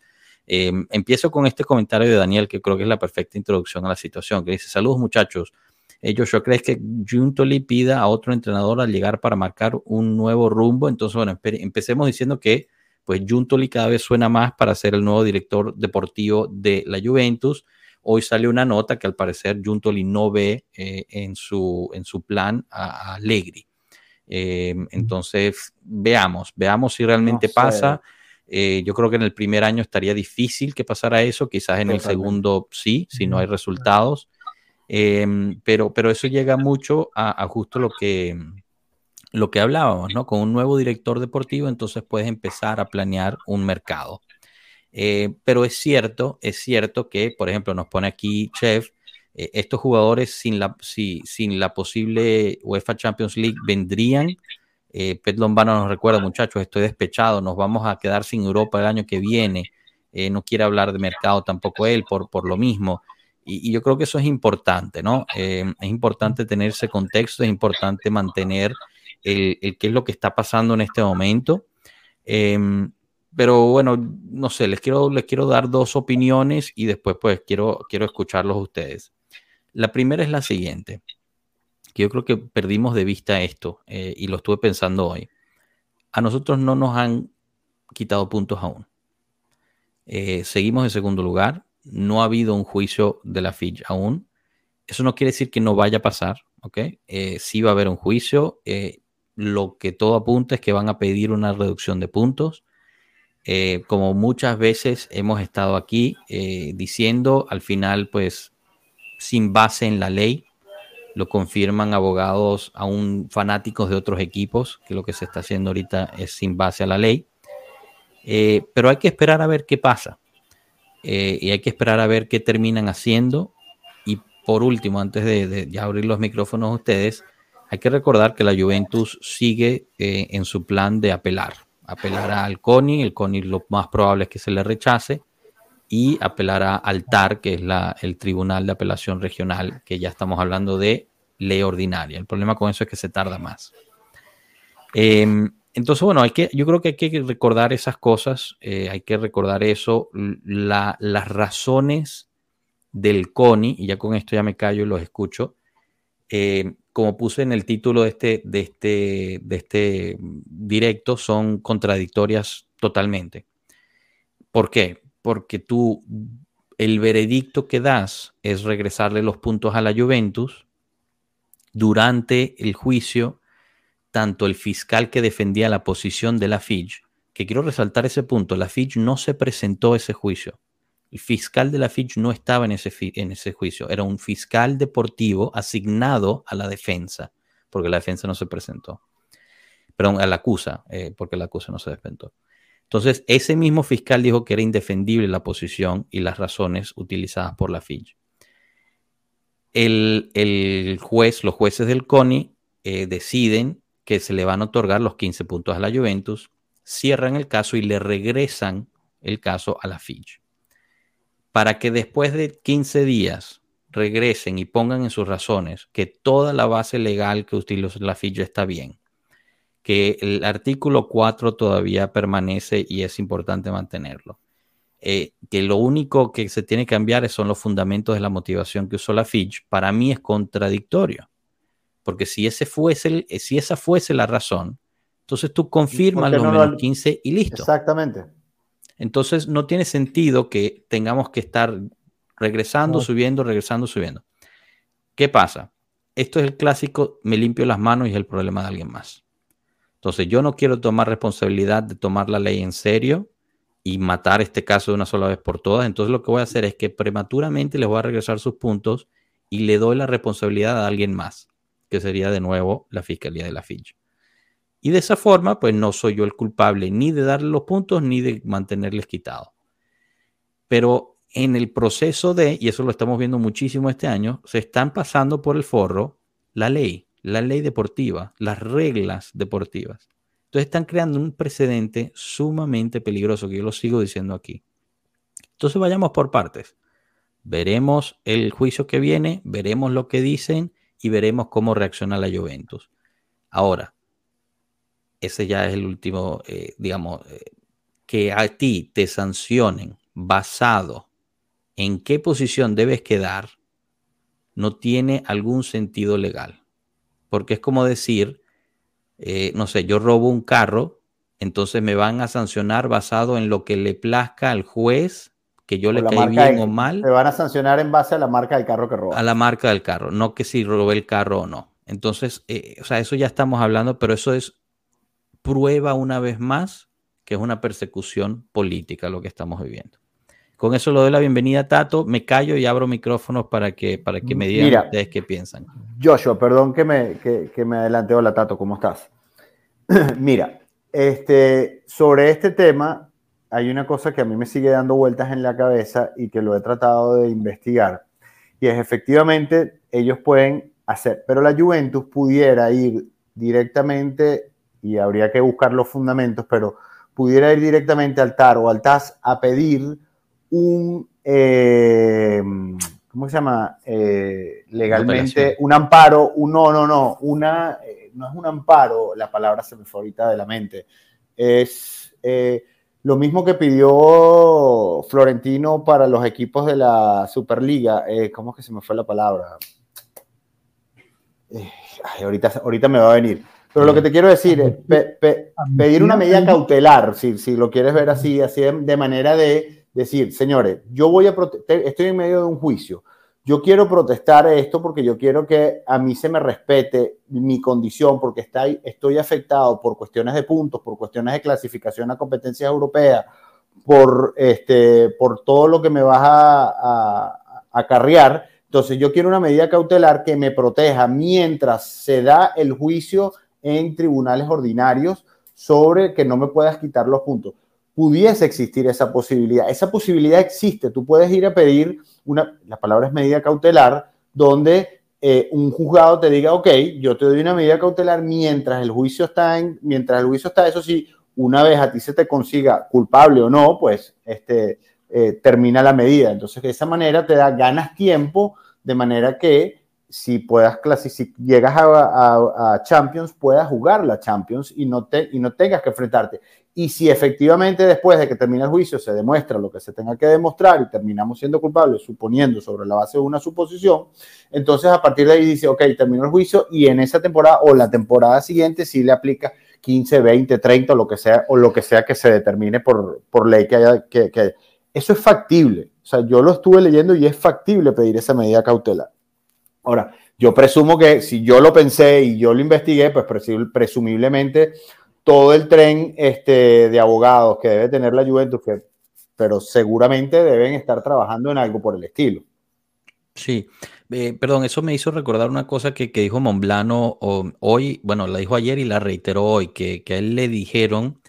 Em, empiezo con este comentario de Daniel, que creo que es la perfecta introducción a la situación, que dice, saludos muchachos, ellos yo crees que Juntoli pida a otro entrenador al llegar para marcar un nuevo rumbo, entonces bueno, empecemos diciendo que pues Juntoli cada vez suena más para ser el nuevo director deportivo de la Juventus, Hoy sale una nota que al parecer Juntoli no ve eh, en, su, en su plan a, Allegri. Eh, entonces, veamos, veamos si realmente pasa. Eh, yo creo que en el primer año estaría difícil que pasara eso, quizás en el segundo sí, si no hay resultados. pero, pero eso llega mucho a, a, justo lo que, lo que hablábamos, ¿no? Con un nuevo director deportivo, entonces puedes empezar a planear un mercado. Eh, pero es cierto, es cierto que, por ejemplo, nos pone aquí Chef, eh, estos jugadores sin la, sin la posible UEFA Champions League vendrían. Eh, Pet Lombano nos recuerda, muchachos, estoy despechado, nos vamos a quedar sin Europa el año que viene. no quiere hablar de mercado tampoco él por, por lo mismo. Y, yo creo que eso es importante, ¿no? es importante tener ese contexto, es importante mantener el, qué es lo que está pasando en este momento. Em, pero bueno, no sé, les quiero, les quiero dar dos opiniones y después pues quiero, quiero escucharlos ustedes. La primera es la siguiente, que yo creo que perdimos de vista esto eh, y lo estuve pensando hoy. A nosotros no nos han quitado puntos aún. Eh, seguimos en segundo lugar, no ha habido un juicio de la FIJ aún. Eso no quiere decir que no vaya a pasar, ¿ok? Eh, sí va a haber un juicio. lo que todo apunta es que van a pedir una reducción de puntos eh, como muchas veces hemos estado aquí eh, diciendo, al final, pues, sin base en la ley, lo confirman abogados aún fanáticos de otros equipos, que lo que se está haciendo ahorita es sin base a la ley. Eh, pero hay que esperar a ver qué pasa. y hay que esperar a ver qué terminan haciendo. Y por último, antes de, abrir los micrófonos a ustedes, hay que recordar que la Juventus sigue en su plan de apelar apelará al CONI, el CONI lo más probable es que se le rechace, y apelará al TAR, que es la, el Tribunal de Apelación Regional, que ya estamos hablando de ley ordinaria. El problema con eso es que se tarda más. Em, entonces, bueno, hay que, yo creo que hay que recordar esas cosas, eh, hay que recordar eso, las razones del CONI, y ya con esto ya me callo y los escucho, eh, como puse en el título de este, de este, de este directo, son contradictorias totalmente. ¿Por qué? Porque tú, el veredicto que das es regresarle los puntos a la Juventus. Durante el juicio, tanto el fiscal que defendía la posición de la FIJ, que quiero resaltar ese punto, la FIJ no se presentó a ese juicio. El fiscal de la Fitch no estaba en ese, juicio, era un fiscal deportivo asignado a la defensa, porque la defensa no se presentó. Perdón, a la acusa, eh, porque la acusa no se defendió. Entonces, ese mismo fiscal dijo que era indefendible la posición y las razones utilizadas por la Fitch. El, juez, los jueces del CONI eh, deciden que se le van a otorgar los 15 puntos a la Juventus, cierran el caso y le regresan el caso a la Fitch para que después de 15 días regresen y pongan en sus razones que toda la base legal que utiliza la FIJ está bien, que el artículo 4 todavía permanece y es importante mantenerlo. Eh, que lo único que se tiene que cambiar son los fundamentos de la motivación que usó la Fitch, para mí es contradictorio. Porque si, ese fuese si esa fuese la razón, entonces tú confirmas los menos 15 y listo. Exactamente. Entonces no tiene sentido que tengamos que estar regresando, subiendo, regresando, subiendo. ¿Qué pasa? Esto es el clásico, me limpio las manos y es el problema de alguien más. Entonces yo no quiero tomar responsabilidad de tomar la ley en serio y matar este caso de una sola vez por todas. Entonces lo que voy a hacer es que prematuramente les voy a regresar sus puntos y le doy la responsabilidad a alguien más, que sería de nuevo la Fiscalía de la Finch. Y de esa forma, pues no soy yo el culpable ni de darle los puntos ni de mantenerles quitado. Pero en el proceso de, y eso lo estamos viendo muchísimo este año, se están pasando por el forro la ley, la ley deportiva, las reglas deportivas. Entonces están creando un precedente sumamente peligroso, que yo lo sigo diciendo aquí. Entonces vayamos por partes. Veremos el juicio que viene, veremos lo que dicen y veremos cómo reacciona la Juventus. Ahora, ese ya es el último, eh, digamos, eh, que a ti te sancionen basado en qué posición debes quedar, no tiene algún sentido legal. Porque es como decir, eh, no sé, yo robo un carro, entonces me van a sancionar basado en lo que le plazca al juez, que yo le caí bien o mal. Me van a sancionar en base a la marca del carro que roba. A la marca del carro, no que si robé el carro o no. Entonces, eh, o sea, eso ya estamos hablando, pero eso es prueba una vez más que es una persecución política lo que estamos viviendo. Con eso lo doy la bienvenida, Tato. Me callo y abro micrófonos para que, para que me digan ustedes qué piensan. Joshua, perdón que me, que, me adelante. Hola, Tato, ¿cómo estás? Mira, este, sobre este tema hay una cosa que a mí me sigue dando vueltas en la cabeza y que lo he tratado de investigar. Y es efectivamente, ellos pueden hacer, pero la Juventus pudiera ir directamente, y habría que buscar los fundamentos, pero pudiera ir directamente al TAR o al TAS a pedir un, eh, ¿cómo se llama? Eh, legalmente, un amparo, un, no, no, no, una, eh, no es un amparo, la palabra se me fue ahorita de la mente, es lo mismo que pidió Florentino para los equipos de la Superliga, ¿cómo es que se me fue la palabra? ahorita, ahorita me va a venir. Pero lo que te quiero decir es pedir una medida cautelar, si, si lo quieres ver así, así de manera de decir, señores, yo voy a estoy en medio de un juicio, yo quiero protestar esto porque yo quiero que a mí se me respete mi condición, porque estoy afectado por cuestiones de puntos, por cuestiones de clasificación a competencias europeas, por, este, por todo lo que me vas a, acarrear. Entonces yo quiero una medida cautelar que me proteja mientras se da el juicio en tribunales ordinarios sobre que no me puedas quitar los puntos pudiese existir esa posibilidad. Esa posibilidad existe. Tú puedes ir a pedir una, la palabra es medida cautelar, donde eh, un juzgado te diga, ok, yo te doy una medida cautelar mientras el juicio está en, mientras el juicio está, eso sí, una vez a ti se te consiga culpable o no, pues este, eh, termina la medida. Entonces, de esa manera te da, ganas tiempo, de manera que si puedas si llegas a, a, Champions, puedas jugar la Champions y no, te, y no tengas que enfrentarte. Y si efectivamente después de que termine el juicio se demuestra lo que se tenga que demostrar y terminamos siendo culpables, suponiendo sobre la base de una suposición, entonces a partir de ahí dice, ok, terminó el juicio y en esa temporada o la temporada siguiente sí le aplica 15, 20, 30 o lo que sea, o lo que sea que se determine por, por ley que haya. Que, que, eso es factible. O sea, yo lo estuve leyendo y es factible pedir esa medida cautelar. Ahora, yo presumo que si yo lo pensé y yo lo investigué, pues presumiblemente todo el tren este, de abogados que debe tener la Juventus, que, pero seguramente deben estar trabajando en algo por el estilo. Sí, eh, perdón, eso me hizo recordar una cosa que, dijo Monblano hoy, bueno, la dijo ayer y la reiteró hoy, que, a él le dijeron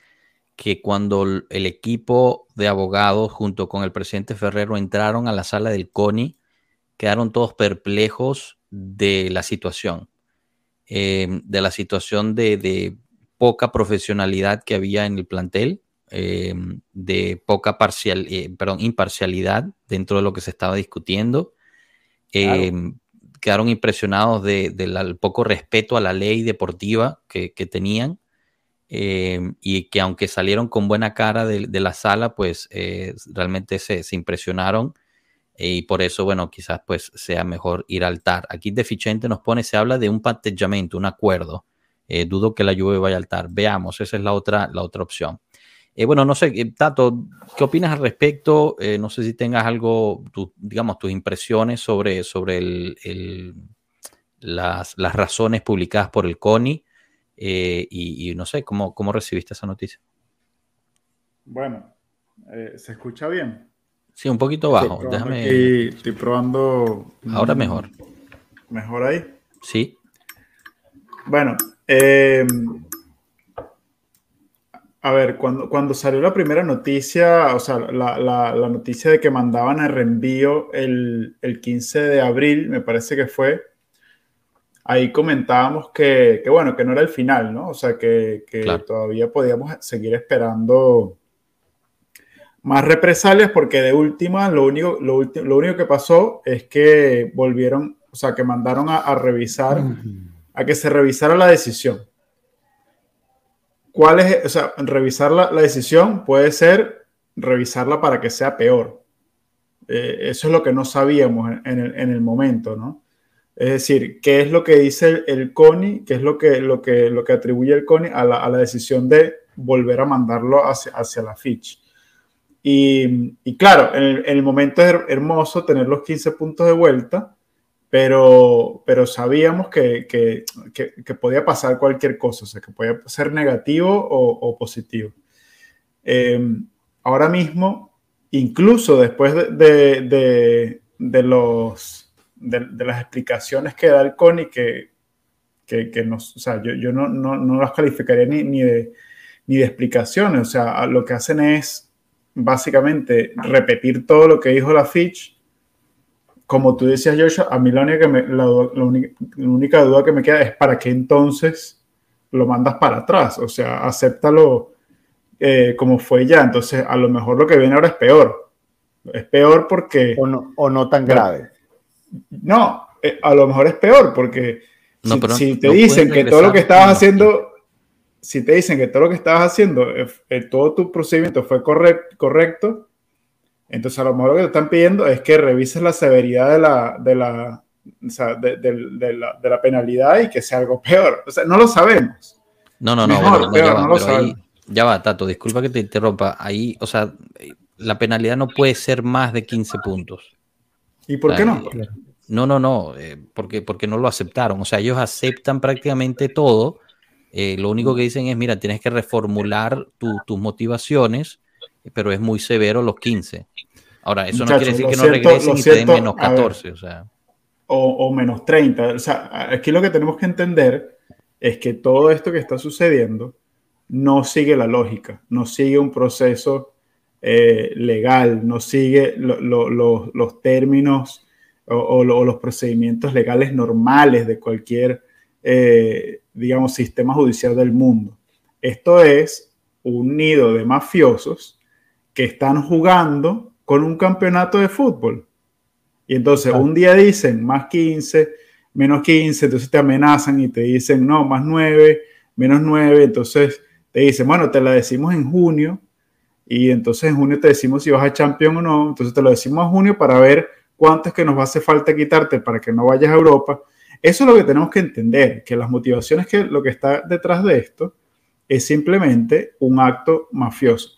que cuando el equipo de abogados junto con el presidente Ferrero entraron a la sala del CONI, quedaron todos perplejos de la situación, eh, de la situación de, poca profesionalidad que había en el plantel, eh, de poca parcial, eh, perdón, imparcialidad dentro de lo que se estaba discutiendo. Eh, quedaron impresionados del de, poco respeto a la ley deportiva que, tenían y que aunque salieron con buena cara de, la sala, pues realmente se, impresionaron y por eso, bueno, quizás pues sea mejor ir al TAR. Aquí Deficiente nos pone, se habla de un patellamiento, un acuerdo. Eh, dudo que la lluvia vaya a altar. Veamos, esa es la otra, la otra opción. Eh, bueno, no sé, eh, Tato, ¿qué opinas al respecto? no sé si tengas algo, digamos, tus impresiones sobre, sobre el, las, razones publicadas por el CONI y, no sé, ¿cómo, ¿cómo recibiste esa noticia? Bueno, ¿se escucha bien? Sí, un poquito bajo. Déjame. estoy probando. Ahora mejor. ¿Mejor ahí? Sí. Bueno, eh, a ver, cuando, cuando salió la primera noticia, o sea, la, noticia de que mandaban el reenvío el, 15 de abril, me parece que fue, ahí comentábamos que, bueno, que no era el final, ¿no? O sea, que, todavía podíamos seguir esperando más represalias porque de última lo único, lo, lo único que pasó es que volvieron o sea, que mandaron a, revisar, a que se revisara la decisión. ¿Cuál es, o sea, revisar la, decisión puede ser revisarla para que sea peor. Eh, eso es lo que no sabíamos en, el, momento, ¿no? Es decir, ¿qué es lo que dice el, CONI? ¿Qué es lo que, lo que, lo que atribuye el CONI a la, decisión de volver a mandarlo hacia, hacia la Fitch? Y, claro, en el, momento es hermoso tener los 15 puntos de vuelta, pero, pero sabíamos que, que, que, podía pasar cualquier cosa, o sea, que podía ser negativo o, positivo. Em, ahora mismo, incluso después de, de, de los, de, las explicaciones que da el CONI, que, que, nos, o sea, yo, yo no, no, no, las calificaría ni, ni, de, ni de explicaciones, o sea, lo que hacen es básicamente repetir todo lo que dijo la Fitch. Como tú decías, Joshua, a mí la única, la, única, duda que me queda es para qué entonces lo mandas para atrás. O sea, acéptalo eh, como fue ya. Entonces, a lo mejor lo que viene ahora es peor. Es peor porque... O no, o no tan grave. No, eh, a lo mejor es peor porque si, te dicen que todo lo que estabas haciendo si te dicen que todo lo que estabas haciendo, eh, eh, todo tu procedimiento fue correcto, entonces a lo mejor lo que te están pidiendo es que revises la severidad de la, de la, de, la, penalidad y que sea algo peor. O sea, no lo sabemos. No, no, no, ya, va, ya va, Tato, disculpa que te interrumpa. Ahí, o sea, la penalidad no puede ser más de 15 puntos. ¿Y por qué no? No, no, no, eh, porque, porque no lo aceptaron. O sea, ellos aceptan prácticamente todo eh, lo único que dicen es, mira, tienes que reformular tus motivaciones, pero es muy severo los 15. Ahora, eso no quiere decir que no regresen y te den menos 14. o, sea. O, menos 30. O sea, aquí lo que tenemos que entender es que todo esto que está sucediendo no sigue la lógica, no sigue un proceso eh, legal, no sigue los términos o, los procedimientos legales normales de cualquier eh, digamos, sistema judicial del mundo. Esto es un nido de mafiosos que están jugando con un campeonato de fútbol. Y entonces un día dicen más 15, menos 15, entonces te amenazan y te dicen no, más 9, menos 9, entonces te dicen, bueno, te la decimos en junio y entonces en junio te decimos si vas a Champions o no, entonces te lo decimos en junio para ver cuánto es que nos va a hacer falta quitarte para que no vayas a Europa eso es lo que tenemos que entender, que las motivaciones que lo que está detrás de esto es simplemente un acto mafioso.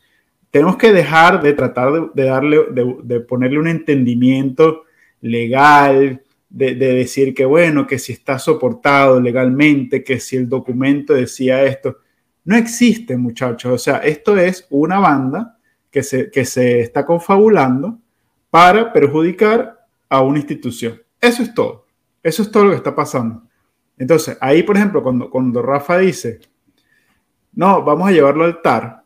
Tenemos que dejar de tratar de, darle, de, ponerle un entendimiento legal, de, decir que bueno, que si está soportado legalmente, que si el documento decía esto. No existe, muchachos. O sea, esto es una banda que se, que se está confabulando para perjudicar a una institución. Eso es todo. Eso es todo lo que está pasando. Entonces, ahí, por ejemplo, cuando, cuando Rafa dice, no, vamos a llevarlo al TAR,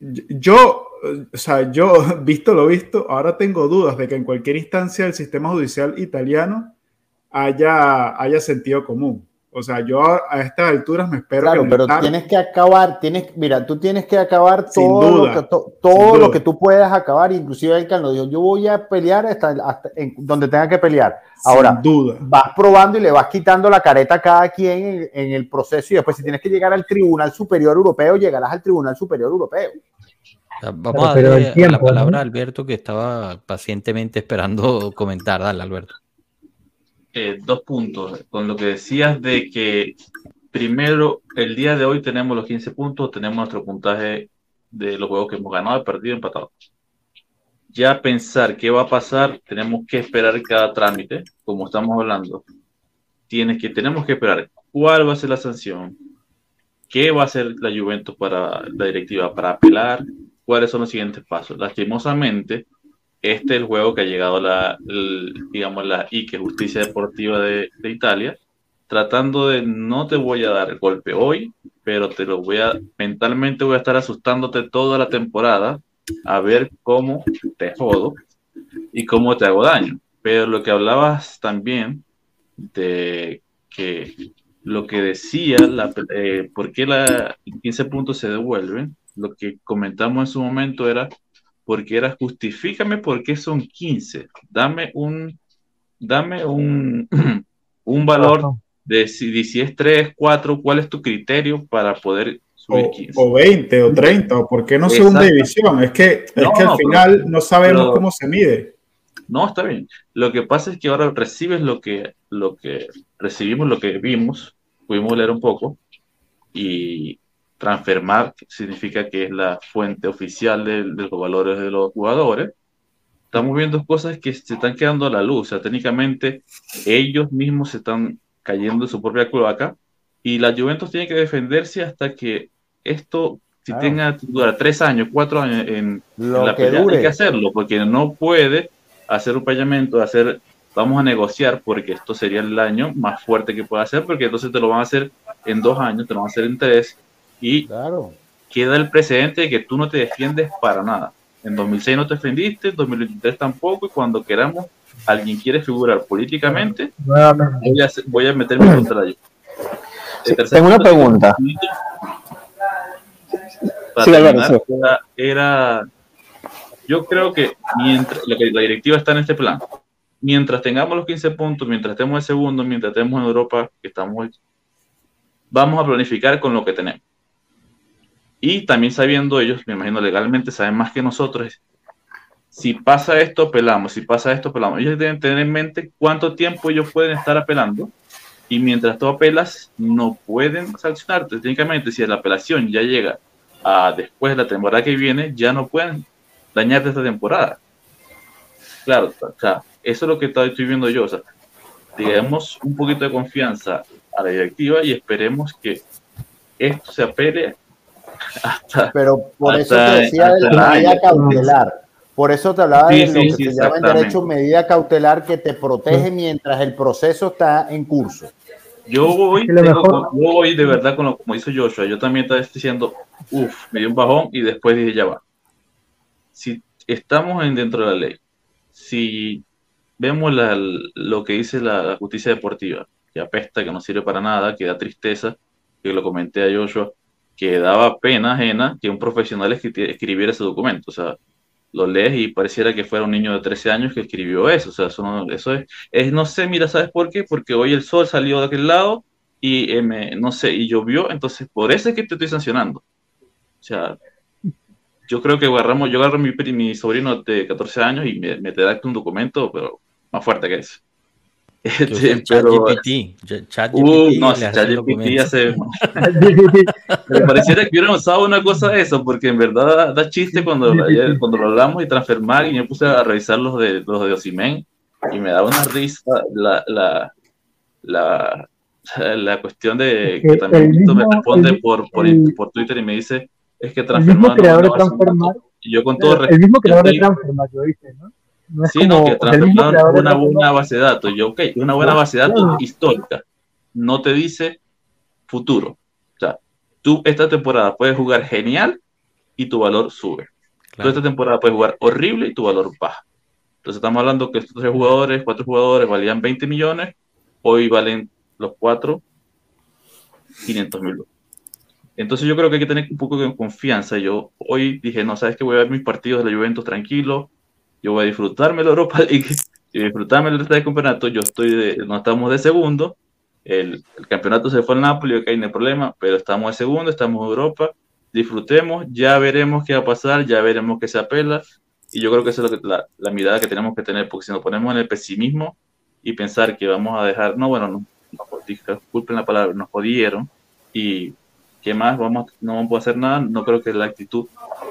yo, o sea, yo, visto lo visto, ahora tengo dudas de que en cualquier instancia del sistema judicial italiano haya, haya sentido común. O sea, yo a estas alturas me espero. Claro, pero tienes que acabar, tienes, mira, tú tienes que acabar todo, lo, que, todo lo que tú puedas acabar. Inclusive el lo dijo, yo voy a pelear hasta, en donde tenga que pelear. Ahora, duda. vas probando y le vas quitando la careta a cada quien en, el proceso y después si tienes que llegar al Tribunal Superior Europeo, llegarás al Tribunal Superior Europeo. Vamos a darle la palabra a Alberto que estaba pacientemente esperando comentar. Dale, Alberto. Eh, dos puntos. Con lo que decías de que primero, el día de hoy tenemos los 15 puntos, tenemos nuestro puntaje de los juegos que hemos ganado, perdido, empatado. Ya pensar qué va a pasar, tenemos que esperar cada trámite, como estamos hablando. Tienes que, tenemos que esperar cuál va a ser la sanción, qué va a hacer la Juventus para la directiva para apelar, cuáles son los siguientes pasos. Lastimosamente, este es el juego que ha llegado la, digamos, la IKE, Justicia Deportiva de, Italia, tratando de no te voy a dar el golpe hoy, pero te lo voy a, mentalmente voy a estar asustándote toda la temporada a ver cómo te jodo y cómo te hago daño. Pero lo que hablabas también de que lo que decía, la, eh, por qué la 15 puntos se devuelven, lo que comentamos en su momento era porque era justifícame por qué son 15, dame un, dame un, un valor de si, si es 3, 4, ¿cuál es tu criterio para poder subir 15? O, 20 o 30, o por qué no segunda división. Es que, es que al final no sabemos cómo se mide. No, está bien. Lo que pasa es que ahora recibes lo que, lo que recibimos, lo que vimos, pudimos leer un poco, y Transfermarkt significa que es la fuente oficial de, los valores de los jugadores. Estamos viendo cosas que se están quedando a la luz. O sea, técnicamente ellos mismos se están cayendo en su propia cloaca y la Juventus tiene que defenderse hasta que esto, si tenga dura tres años, cuatro años en, la pelea, hay que hacerlo, porque no puede hacer un payamento, hacer, vamos a negociar, porque esto sería el año más fuerte que pueda hacer, porque entonces te lo van a hacer en dos años, te lo van a hacer en tres, y queda el precedente de que tú no te defiendes para nada. En 2006 no te defendiste, en 2023 tampoco, y cuando queramos, alguien quiere figurar políticamente, voy a, voy a meterme contra ellos. tengo una pregunta. Sí, era, yo creo que mientras la, la directiva está en este plan, mientras tengamos los 15 puntos, mientras estemos en segundo, mientras estemos en Europa, que estamos, vamos a planificar con lo que tenemos. Y también sabiendo ellos, me imagino legalmente, saben más que nosotros, si pasa esto, apelamos, si pasa esto, apelamos. Ellos deben tener en mente cuánto tiempo ellos pueden estar apelando y mientras tú apelas, no pueden sancionarte. Técnicamente, si la apelación ya llega a después de la temporada que viene, ya no pueden dañarte esta temporada. Claro, eso es lo que estoy viendo yo. Digamos un poquito de confianza a la directiva y esperemos que esto se apele pero por eso te decía de la medida cautelar. Por eso te hablaba de lo que se llama en derecho medida cautelar que te protege mientras el proceso está en curso. Yo voy, yo voy de verdad con lo como hizo Joshua. Yo también estaba diciendo, uff, me dio un bajón y después dije, ya va. Si estamos en, dentro de la ley, si vemos lo que dice la, justicia deportiva, que apesta, que no sirve para nada, que da tristeza, que lo comenté a Joshua, que daba pena ajena que un profesional escribiera ese documento. O sea, lo lees y pareciera que fuera un niño de 13 años que escribió eso. O sea, eso, no, eso es, es, no sé, mira, ¿sabes por qué? Porque hoy el sol salió de aquel lado y eh, no sé, y llovió, entonces por eso es que te estoy sancionando. O sea, yo creo que agarramos, yo agarro mi, mi sobrino de 14 años y me, me te da un documento, pero más fuerte que eso. Este, pero, ChatGPT, uh, no, ChatGPT hace. me pareciera que hubieran usado una cosa de eso, porque en verdad da chiste cuando, cuando lo hablamos y transfermar. Y me puse a revisar los de los de Osimen y me daba una risa la, la, la, la cuestión de que también me responde por, por, por, Twitter y me dice: Es que transfermar. y yo con todo El mismo creador de transfermar, lo dice, ¿no? No sí, no, que transformaron una buena base de datos. Yo, ok, una buena base de datos histórica. No te dice futuro. O sea, tú esta temporada puedes jugar genial y tu valor sube. Tú esta temporada puedes jugar horrible y tu valor baja. Entonces estamos hablando que estos tres jugadores, cuatro jugadores valían 20 millones, hoy valen los cuatro 500 mil. Entonces yo creo que hay que tener un poco de confianza. Yo hoy dije, no, sabes que voy a ver mis partidos de la Juventus tranquilo, yo voy a disfrutarme la Europa League y disfrutarme el resto del campeonato. Yo estoy de, no estamos de segundo, el, campeonato se fue al Napoli, ok, no hay problema, pero estamos de segundo, estamos en Europa, disfrutemos, ya veremos qué va a pasar, ya veremos qué se apela, y yo creo que esa es la, mirada que tenemos que tener, porque si nos ponemos en el pesimismo y pensar que vamos a dejar, no, bueno, no, no disculpen la palabra, nos jodieron, y qué más, vamos, no vamos a hacer nada, no creo que la actitud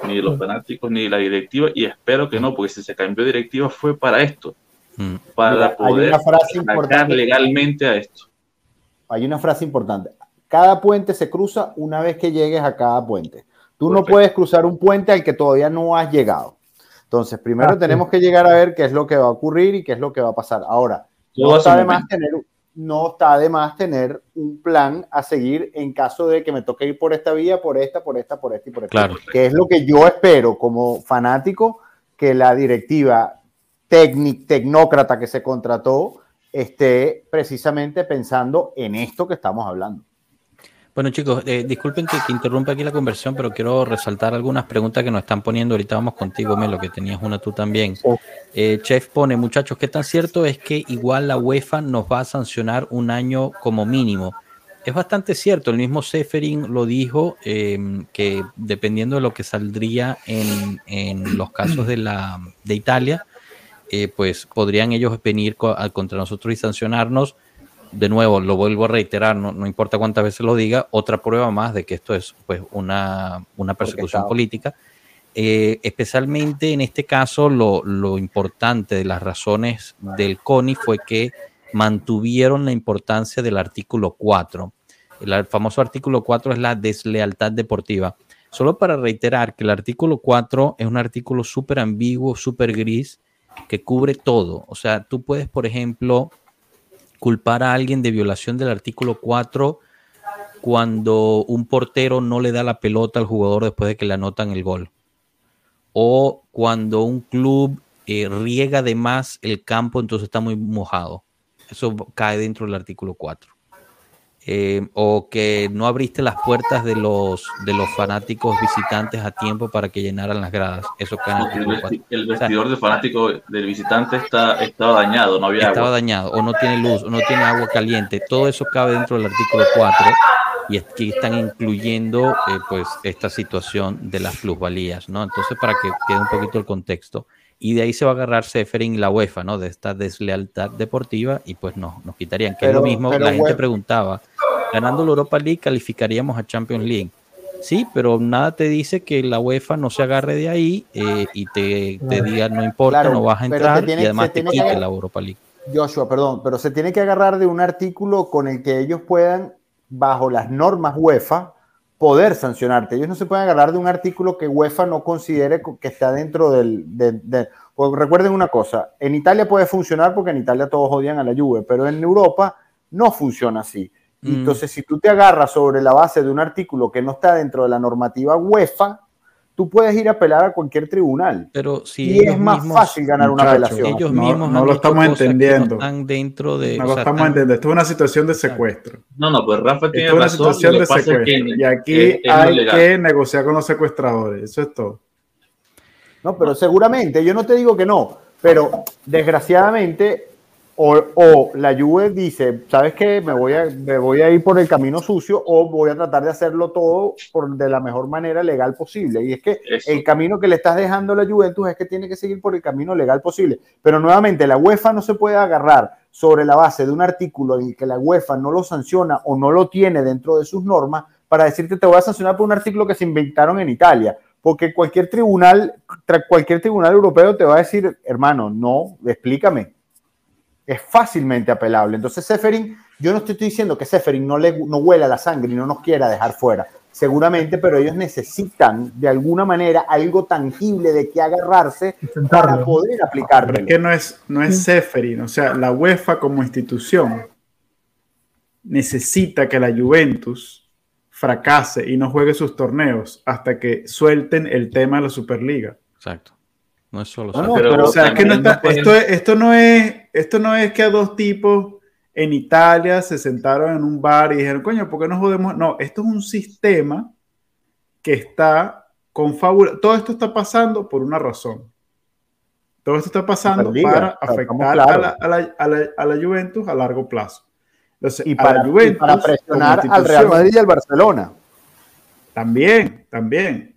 ni de los fanáticos, ni de la directiva, y espero que no, porque si se cambió directiva fue para esto, mm. para poder sacar legalmente a esto. Hay una frase importante. Cada puente se cruza una vez que llegues a cada puente. Tú no puedes cruzar un puente al que todavía no has llegado. Entonces, primero ah, tenemos que llegar a ver qué es lo que va a ocurrir y qué es lo que va a pasar. Ahora, no sabe más tener no está de más tener un plan a seguir en caso de que me toque ir por esta vía, por esta, por esta, por esta y por esta. Claro. Que es lo que yo espero como fanático, que la directiva tecnócrata que se contrató esté precisamente pensando en esto que estamos hablando. Bueno chicos, eh, disculpen que, interrumpa aquí la conversión, pero quiero resaltar algunas preguntas que nos están poniendo. Ahorita vamos contigo, Melo, que tenías una tú también. Eh, Chef pone, muchachos, ¿qué tan cierto es que igual la UEFA nos va a sancionar un año como mínimo? Es bastante cierto, el mismo Seferin lo dijo, em, que dependiendo de lo que saldría en, en los casos de, la, de Italia, eh, pues podrían ellos venir contra nosotros y sancionarnos de nuevo, lo vuelvo a reiterar, no, importa cuántas veces lo diga, otra prueba más de que esto es pues una, persecución política. Eh, especialmente en este caso, lo, importante de las razones del CONI fue que mantuvieron la importancia del artículo 4. El famoso artículo 4 es la deslealtad deportiva. Solo para reiterar que el artículo 4 es un artículo súper ambiguo, súper gris, que cubre todo. O sea, tú puedes, por ejemplo, culpar a alguien de violación del artículo 4 cuando un portero no le da la pelota al jugador después de que le anotan el gol. O cuando un club eh, riega de más el campo, entonces está muy mojado. Eso cae dentro del artículo 4. Eh, o que no abriste las puertas de los, de los fanáticos visitantes a tiempo para que llenaran las gradas. Eso el, el, vestidor de fanático del visitante está, estaba dañado, no había Estaba dañado, o no tiene luz, o no tiene agua caliente. Todo eso cabe dentro del artículo 4 y aquí están incluyendo eh, pues esta situación de las plusvalías, ¿no? Entonces, para que quede un poquito el contexto y de ahí se va a agarrar Seferin y la UEFA, ¿no? De esta deslealtad deportiva y pues nos, nos quitarían, que es lo mismo, la gente preguntaba, ganando la Europa League calificaríamos a Champions League. Sí, pero nada te dice que la UEFA no se agarre de ahí eh, y te, te, diga no importa, no vas a entrar y además te quite la Europa League. Joshua, perdón, pero se tiene que agarrar de un artículo con el que ellos puedan, bajo las normas UEFA, poder sancionarte. Ellos no se pueden agarrar de un artículo que UEFA no considere que está dentro del... De, recuerden una cosa, en Italia puede funcionar porque en Italia todos odian a la Juve, pero en Europa no funciona así. Mm. Entonces, si tú te agarras sobre la base de un artículo que no está dentro de la normativa UEFA, tú puedes ir a apelar a cualquier tribunal. Pero si y es más fácil ganar una apelación. Ellos mismos no, lo estamos entendiendo. están dentro de. No lo estamos entendiendo. Esto es una situación de secuestro. No, no, pues Rafa tiene Esto es una situación de secuestro. y aquí hay que negociar con los secuestradores. Eso es todo. No, pero seguramente, yo no te digo que no, pero desgraciadamente o, la Juve dice, ¿sabes qué? Me voy, a, me voy a ir por el camino sucio o voy a tratar de hacerlo todo por, de la mejor manera legal posible. Y es que el camino que le estás dejando a la Juventus es que tiene que seguir por el camino legal posible. Pero nuevamente, la UEFA no se puede agarrar sobre la base de un artículo en el que la UEFA no lo sanciona o no lo tiene dentro de sus normas para decirte te voy a sancionar por un artículo que se inventaron en Italia. Porque cualquier tribunal, cualquier tribunal europeo te va a decir, hermano, no, explícame, es fácilmente apelable. Entonces, Seferin, yo no estoy diciendo que Seferin no, le, no huela la sangre y no nos quiera dejar fuera, seguramente, pero ellos necesitan de alguna manera algo tangible de que agarrarse para poder aplicarlo. Pero es que no es, no es Seferin, o sea, la UEFA como institución necesita que la Juventus fracase y no juegue sus torneos hasta que suelten el tema de la Superliga. Exacto. No es solo. o sea, que no está, esto, esto, no es, esto no es que a dos tipos en Italia se sentaron en un bar y dijeron, coño, ¿por qué no jodemos? No, esto es un sistema que está confabulado. Todo esto está pasando por una razón. Todo esto está pasando para afectar a, la, a, la, a, la, Juventus a largo plazo. y, para, Juventus, para presionar al Real Madrid y al Barcelona. También, también.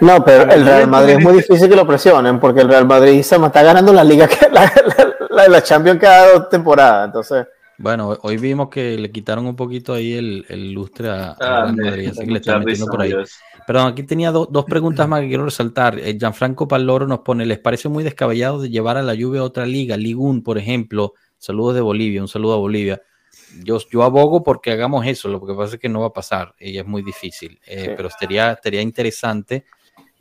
No, pero el Real Madrid es muy difícil que lo presionen porque el Real Madrid se está ganando la liga, la, la, la Champions cada dos temporadas, entonces. Bueno, hoy vimos que le quitaron un poquito ahí el, el lustre a, ah, Real Madrid, así que le están metiendo por ahí. Perdón, aquí tenía dos preguntas más que quiero resaltar. Eh, Gianfranco Paloro nos pone, ¿les parece muy descabellado de llevar a la lluvia a otra liga? Ligún, por ejemplo. Saludos de Bolivia, un saludo a Bolivia. Yo, yo abogo porque hagamos eso, lo que pasa es que no va a pasar y es muy difícil, eh, pero sería, sería interesante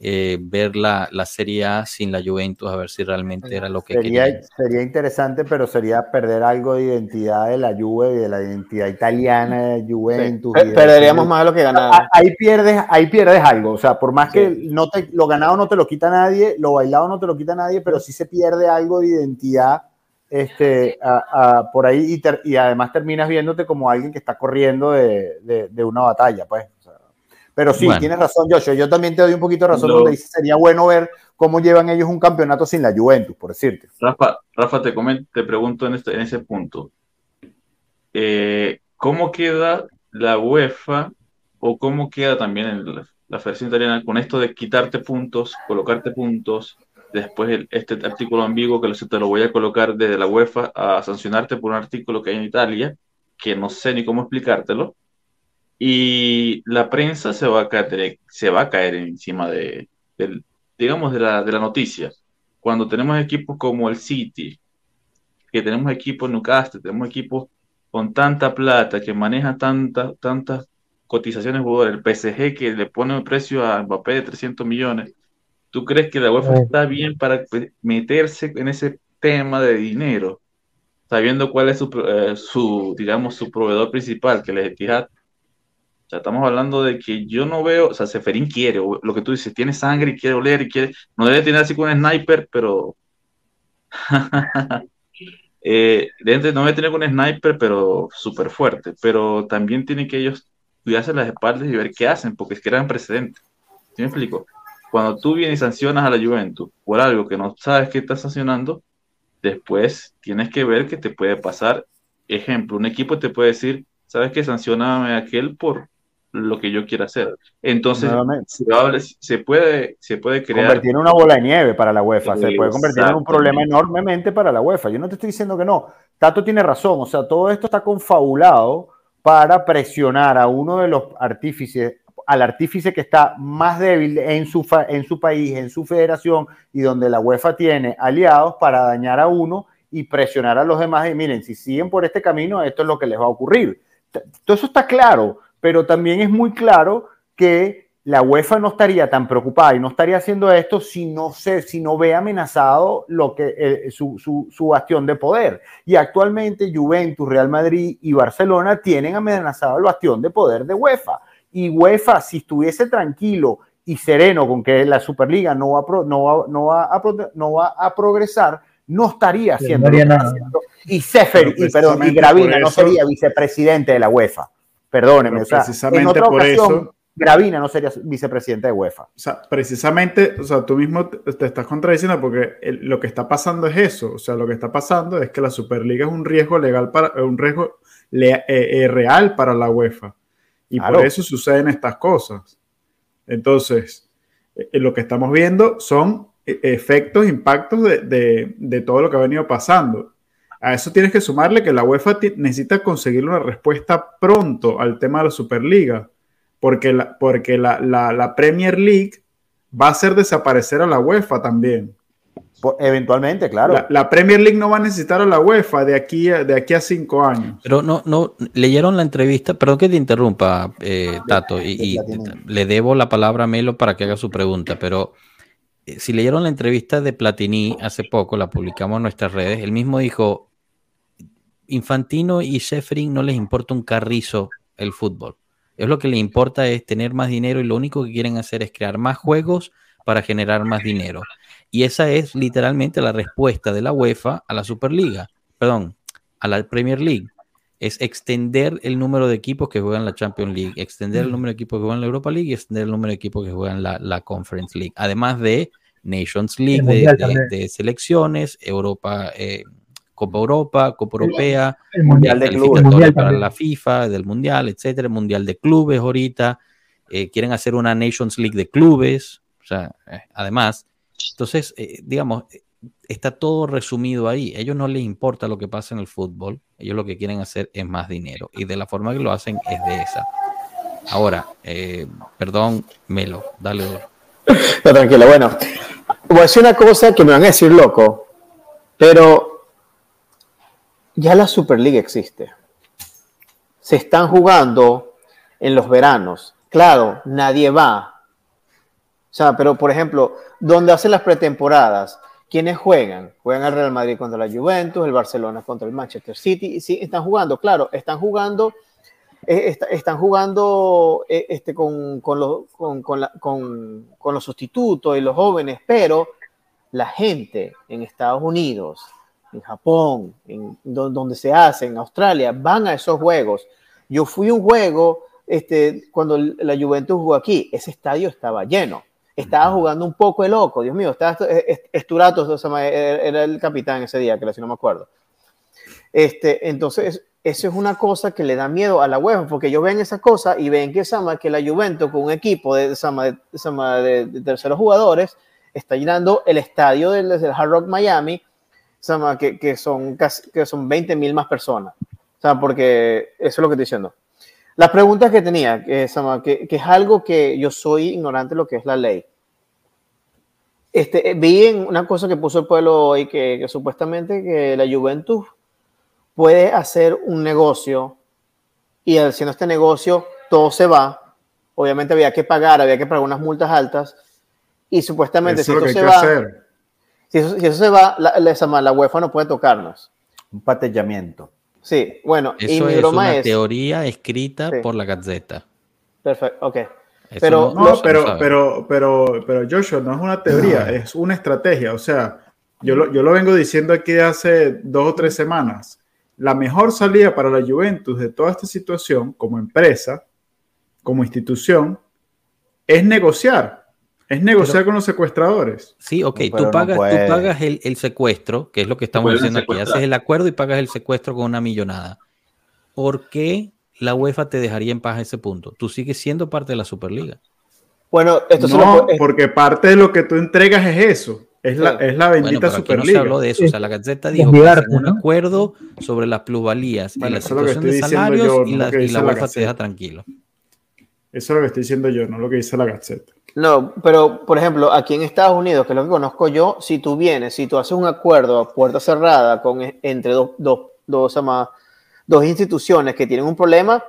eh, ver la, la, Serie A sin la Juventus, a ver si realmente era lo que sería, Sería interesante, pero sería perder algo de identidad de la Juve y de la identidad italiana de Juventus. Perderíamos más de lo que ganamos. Ahí pierdes, ahí pierdes algo, o sea, por más que no te, lo ganado no te lo quita nadie, lo bailado no te lo quita nadie, pero sí se pierde algo de identidad este, por ahí y, además terminas viéndote como alguien que está corriendo de, una batalla, pues. Pero sí, tienes razón, Joshua. Yo también te doy un poquito de razón donde dice sería bueno ver cómo llevan ellos un campeonato sin la Juventus, por decirte. Rafa, Rafa te, te pregunto en, este, en ese punto. Eh, ¿Cómo queda la UEFA o cómo queda también en la, la Federación Italiana con esto de quitarte puntos, colocarte puntos, después este artículo ambiguo que te lo voy a colocar desde la UEFA a sancionarte por un artículo que hay en Italia, que no sé ni cómo explicártelo, y la prensa se va a caer, se va a caer encima de, digamos, de la, de la noticia. Cuando tenemos equipos como el City, que tenemos equipos Newcastle, tenemos equipos con tanta plata, que maneja tantas tantas cotizaciones el PSG que le pone un precio a Mbappé de 300 millones, ¿Tú crees que la UEFA está bien para meterse en ese tema de dinero, sabiendo cuál es su, eh, su digamos, su proveedor principal, que es Etihad? Sea, estamos hablando de que yo no veo, o sea, Seferín quiere, lo que tú dices, tiene sangre y quiere oler y quiere, no debe tener así con un sniper, pero... eh, no debe tener un sniper, pero súper fuerte, pero también tiene que ellos cuidarse las espaldas y ver qué hacen, porque es que eran precedentes. ¿Sí me explico? cuando tú vienes y sancionas a la Juventus por algo que no sabes que estás sancionando, después tienes que ver qué te puede pasar. Ejemplo, un equipo te puede decir, ¿sabes qué? Sancioname a aquel por lo que yo quiera hacer. Entonces, se, puede, se puede crear... Convertir en una bola de nieve para la UEFA, se puede convertir en un problema enormemente para la UEFA. Yo no te estoy diciendo que no. Tato tiene razón, o sea, todo esto está confabulado para presionar a uno de los artífices al artífice que está más débil en su, en su país, en su federación, y donde la UEFA tiene aliados para dañar a uno y presionar a los demás. Y miren, si siguen por este camino, esto es lo que les va a ocurrir. Todo eso está claro, pero también es muy claro que la UEFA no estaría tan preocupada y no estaría haciendo esto si no, se, si no ve amenazado lo que, eh, su, su, su, bastión de poder. Y actualmente Juventus, Real Madrid y Barcelona tienen amenazado el bastión de poder de UEFA y UEFA, si estuviese tranquilo y sereno con que la Superliga no va a, no va, no va a, no va a progresar, no estaría haciendo, nada. Y Sefer, y, perdón, y Gravina no sería vicepresidente de la UEFA. Perdóneme. O sea, precisamente por eso. Gravina no sería vicepresidente de UEFA. O sea, precisamente, o sea, tú mismo te estás contradiciendo porque lo que está pasando es eso. O sea, lo que está pasando es que la Superliga es un riesgo legal para, un riesgo eh, eh, real para la UEFA. Y por eso suceden estas cosas. Entonces, eh, lo que estamos viendo son eh, efectos, impactos de, todo lo que ha venido pasando. A eso tienes que sumarle que la UEFA necesita conseguir una respuesta pronto al tema de la Superliga, porque la, porque la Premier League va a hacer desaparecer a la UEFA también. Eventualmente, claro. La, Premier League no va a necesitar a la UEFA de aquí a, de aquí a cinco años. Pero no, no, leyeron la entrevista, perdón que te interrumpa, eh, Tato, y, le debo la palabra a Melo para que haga su pregunta, pero eh, si leyeron la entrevista de Platini hace poco, la publicamos en nuestras redes, él mismo dijo, Infantino y Sheffrin no les importa un carrizo el fútbol. Es lo que les importa es tener más dinero y lo único que quieren hacer es crear más juegos para generar más dinero. Y esa es literalmente la respuesta de la UEFA a la Superliga, perdón, a la Premier League. Es extender el número de equipos que juegan la Champions League, extender el número de equipos que juegan la Europa League y extender el número de equipos que juegan la, Conference League. Además de Nations League, de, selecciones, Europa, eh, Copa Europa, Copa Europea, el Mundial de Clubes, para la FIFA, del Mundial, etcétera, el Mundial de Clubes ahorita. Eh, quieren hacer una Nations League de clubes, o sea, eh, además, entonces, eh, digamos, está todo resumido ahí. A ellos no les importa lo que pasa en el fútbol, ellos lo que quieren hacer es más dinero y de la forma que lo hacen es de esa. Ahora, eh, perdón, Melo, dale. No, tranquilo, bueno, voy a decir una cosa que me van a decir loco, pero ya la Superliga existe. Se están jugando en los veranos. Claro, nadie va o sea, pero por ejemplo, donde hacen las pretemporadas, ¿quiénes juegan? Juegan el Real Madrid contra la Juventus, el Barcelona contra el Manchester City. Sí, están jugando, claro, están jugando, eh, están jugando eh, este, con, con, los, con, con, los sustitutos y los jóvenes, pero la gente en Estados Unidos, en Japón, en donde se hace, en Australia, van a esos juegos. Yo fui a un juego este, cuando la Juventus jugó aquí, ese estadio estaba lleno. Estaba jugando un poco el loco, Dios mío, estaba Esturato, era el capitán ese día, que si no me acuerdo. Este, entonces, eso es una cosa que le da miedo a la UEFA, porque ellos ven esa cosa y ven que, Sama, que la Juventus con un equipo de, de, de, terceros jugadores está llenando el estadio del, Hard Rock Miami, Sama, que, que, son, que son 20 mil más personas. O sea, porque eso es lo que estoy diciendo. Las preguntas que tenía, que, que, es algo que yo soy ignorante de lo que es la ley. Este, vi en una cosa que puso el pueblo hoy que, que supuestamente que la Juventus puede hacer un negocio y haciendo este negocio todo se va. Obviamente había que pagar, había que pagar unas multas altas y supuestamente si eso se va, si eso, si eso, se va, la, la, la UEFA no puede tocarnos. Un patellamiento. Sí, bueno, y mi es una teoría escrita por la Gazeta. Perfecto, ok. pero, no, pero, pero, pero, pero, Joshua, no es una teoría, es una estrategia. O sea, yo lo, yo lo vengo diciendo aquí hace dos o tres semanas. La mejor salida para la Juventus de toda esta situación, como empresa, como institución, es negociar. Es negociar con los secuestradores. Sí, ok, tú, pagas, tú pagas el, el, secuestro, que es lo que estamos diciendo aquí. Haces el acuerdo y pagas el secuestro con una millonada. ¿Por qué la UEFA te dejaría en paz a ese punto? Tú sigues siendo parte de la Superliga. Bueno, esto no, porque parte de lo que tú entregas es eso. Es, la, es la bendita Superliga. No se habló de eso. O sea, la Gaceta dijo que un acuerdo sobre las plusvalías y la situación de salarios y, la, y la UEFA te deja tranquilo. Eso es lo que estoy diciendo yo, no lo que dice la Gaceta. No, pero por ejemplo, aquí en Estados Unidos, que es lo que conozco yo, si tú vienes, si tú haces un acuerdo a puerta cerrada con, entre dos, dos, dos, dos instituciones que tienen un problema,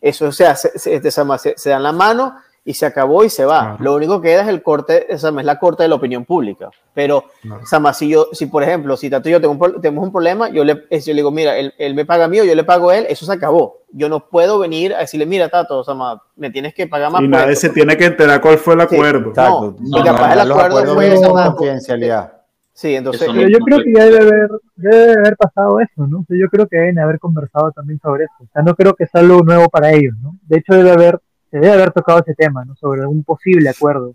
eso se, hace, se, se, se dan la mano y se acabó y se va. Lo único que queda es el corte, esa es la corte de la opinión pública. Pero, Sama, si yo, si por ejemplo, si Tato y yo tenemos un problema, yo le, yo le digo, mira, él, él, me paga a mí o yo le pago a él, eso se acabó. Yo no puedo venir a decirle, mira, Tato, Sama, me tienes que pagar más. Y nadie se tiene que enterar cuál fue el acuerdo. no, no, capaz el acuerdo fue esa confidencialidad. Sí, entonces. Pero yo creo que ya debe haber, debe haber pasado eso, ¿no? yo creo que deben haber conversado también sobre eso. O sea, no creo que sea algo nuevo para ellos, ¿no? De hecho, debe haber se debe haber tocado ese tema, ¿no? Sobre un posible acuerdo.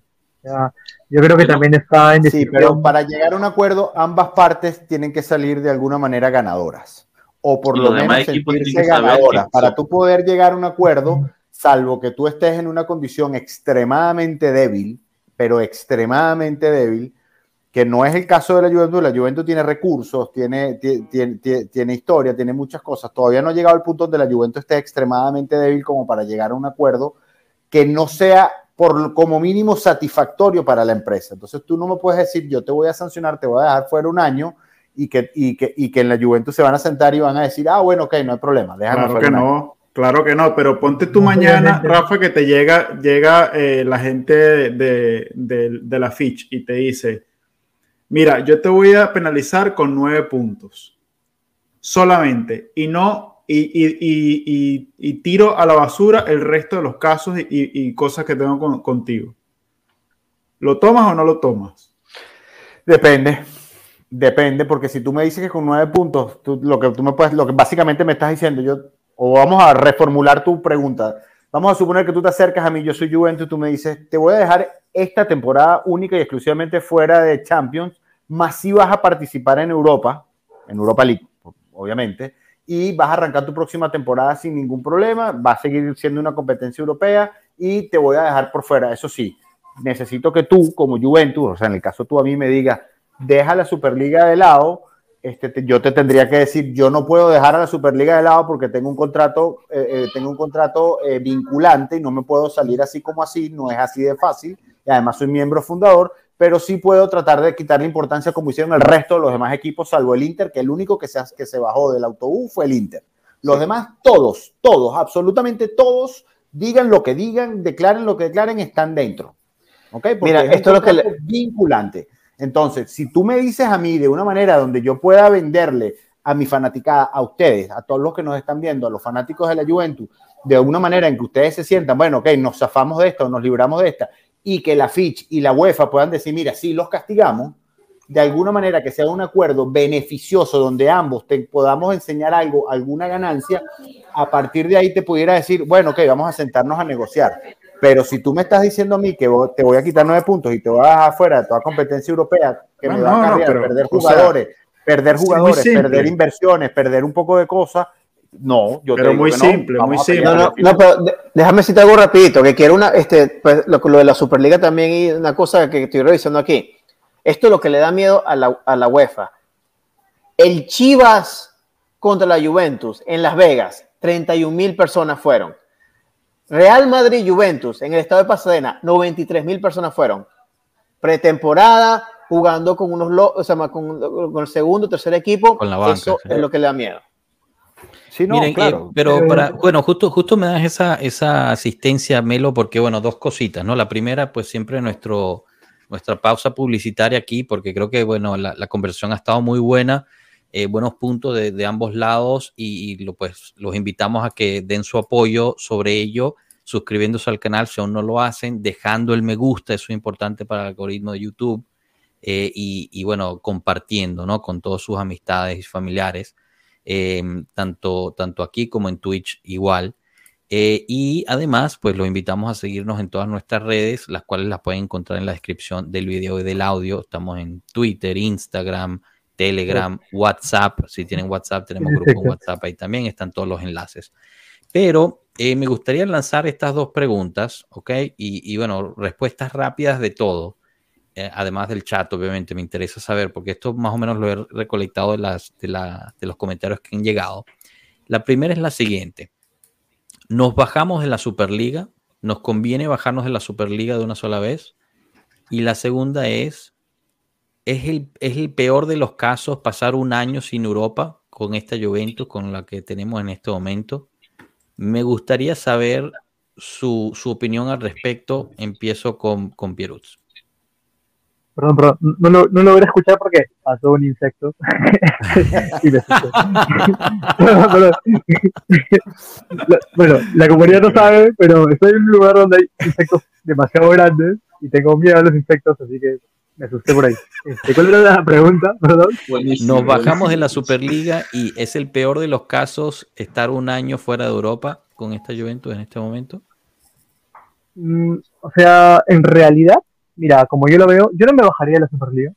yo creo que también está en Sí, pero para llegar a un acuerdo, ambas partes tienen que salir de alguna manera ganadoras. O por lo menos sentirse ganadoras. Para tú poder llegar a un acuerdo, salvo que tú estés en una condición extremadamente débil, pero extremadamente débil, que no es el caso de la Juventus. La Juventus tiene recursos, tiene, tiene, tiene, historia, tiene muchas cosas. Todavía no ha llegado al punto donde la Juventus esté extremadamente débil como para llegar a un acuerdo que no sea por como mínimo satisfactorio para la empresa. Entonces tú no me puedes decir, yo te voy a sancionar, te voy a dejar fuera un año y que, y que, y que en la Juventus se van a sentar y van a decir, ah, bueno, ok, no hay problema. Claro que no, claro que no, pero ponte tú mañana, Rafa, que te llega, llega eh, la gente de, de, de la Fitch y te dice, mira, yo te voy a penalizar con nueve puntos solamente y no y, tiro a la basura el resto de los casos y, cosas que tengo contigo. ¿Lo tomas o no lo tomas? Depende. Depende, porque si tú me dices que con nueve puntos, lo que tú me puedes, lo que básicamente me estás diciendo, yo, o vamos a reformular tu pregunta. Vamos a suponer que tú te acercas a mí, yo soy Juventus, tú me dices, te voy a dejar esta temporada única y exclusivamente fuera de Champions, más si vas a participar en Europa, en Europa League, obviamente, y vas a arrancar tu próxima temporada sin ningún problema, va a seguir siendo una competencia europea y te voy a dejar por fuera. Eso sí, necesito que tú, como Juventus, o sea, en el caso tú a mí me digas, deja la Superliga de lado, este, yo te tendría que decir, yo no puedo dejar a la Superliga de lado porque tengo un contrato, eh, eh, tengo un contrato eh, vinculante y no me puedo salir así como así, no es así de fácil, y además soy miembro fundador, pero sí puedo tratar de quitarle importancia como hicieron el resto de los demás equipos, salvo el Inter, que el único que se, que se bajó del autobús fue el Inter. Los demás, todos, todos, absolutamente todos, digan lo que digan, declaren lo que declaren, están dentro. ¿Ok? Porque Mira, esto es lo que le... vinculante. Entonces, si tú me dices a mí de una manera donde yo pueda venderle a mi fanaticada, a ustedes, a todos los que nos están viendo, a los fanáticos de la Juventus, de una manera en que ustedes se sientan, bueno, ok, nos zafamos de esto, nos libramos de esta, y que la Fitch y la UEFA puedan decir, mira, sí los castigamos, de alguna manera que sea un acuerdo beneficioso donde ambos te podamos enseñar algo, alguna ganancia, a partir de ahí te pudiera decir, bueno, ok, vamos a sentarnos a negociar. Pero si tú me estás diciendo a mí que te voy a quitar nueve puntos y te vas a dejar fuera de toda competencia europea, que me va a cambiar, perder jugadores, perder jugadores, perder inversiones, perder un poco de cosas, no, yo pero muy simple, muy simple. No, no, pero déjame decirte algo rapidito, que quiero una, este, pues, lo, de la Superliga también y una cosa que estoy revisando aquí. Esto es lo que le da miedo a la, a la UEFA. El Chivas contra la Juventus en Las Vegas, 31 mil personas fueron. Real Madrid Juventus en el estado de Pasadena, 93 mil personas fueron. Pretemporada, jugando con unos o sea, con, con, el segundo, tercer equipo. Con la banca, eso es lo que le da miedo. Sí, no, Miren, claro. pero para, bueno, justo, justo me das esa, esa asistencia, Melo, porque bueno, dos cositas, ¿no? La primera, pues siempre nuestro, nuestra pausa publicitaria aquí, porque creo que, bueno, la, la conversión ha estado muy buena, eh, buenos puntos de, de ambos lados y, lo, pues los invitamos a que den su apoyo sobre ello, suscribiéndose al canal si aún no lo hacen, dejando el me gusta, eso es importante para el algoritmo de YouTube, eh, y, y, bueno, compartiendo, ¿no? Con todas sus amistades y familiares. Em, tanto, tanto aquí como en Twitch igual. Eh, y además, pues los invitamos a seguirnos en todas nuestras redes, las cuales las pueden encontrar en la descripción del video y del audio. Estamos en Twitter, Instagram, Telegram, WhatsApp. Si tienen WhatsApp, tenemos grupo en WhatsApp ahí también, están todos los enlaces. Pero eh, me gustaría lanzar estas dos preguntas, ¿ok? Y, y bueno, respuestas rápidas de todo. Eh, además del chat, obviamente, me interesa saber, porque esto más o menos lo he recolectado de, las, de, de los comentarios que han llegado. La primera es la siguiente. Nos bajamos de la Superliga, nos conviene bajarnos de la Superliga de una sola vez. Y la segunda es, ¿es el, peor de los casos pasar un año sin Europa con esta Juventus, con la que tenemos en este momento? Me gustaría saber su, su opinión al respecto. Empiezo con, con Pierutz. Perdón, perdón, no, lo, no logré escuchar porque pasó un insecto. bueno, la comunidad no sabe, pero estoy en un lugar donde hay insectos demasiado grandes y tengo miedo a los insectos, así que me asusté por ahí. Este, ¿Cuál era la pregunta? Perdón. Nos bajamos de la Superliga y es el peor de los casos estar un año fuera de Europa con esta Juventus en este momento. Mm, o sea, en realidad Mira, como yo lo veo, yo no me bajaría de la Superliga,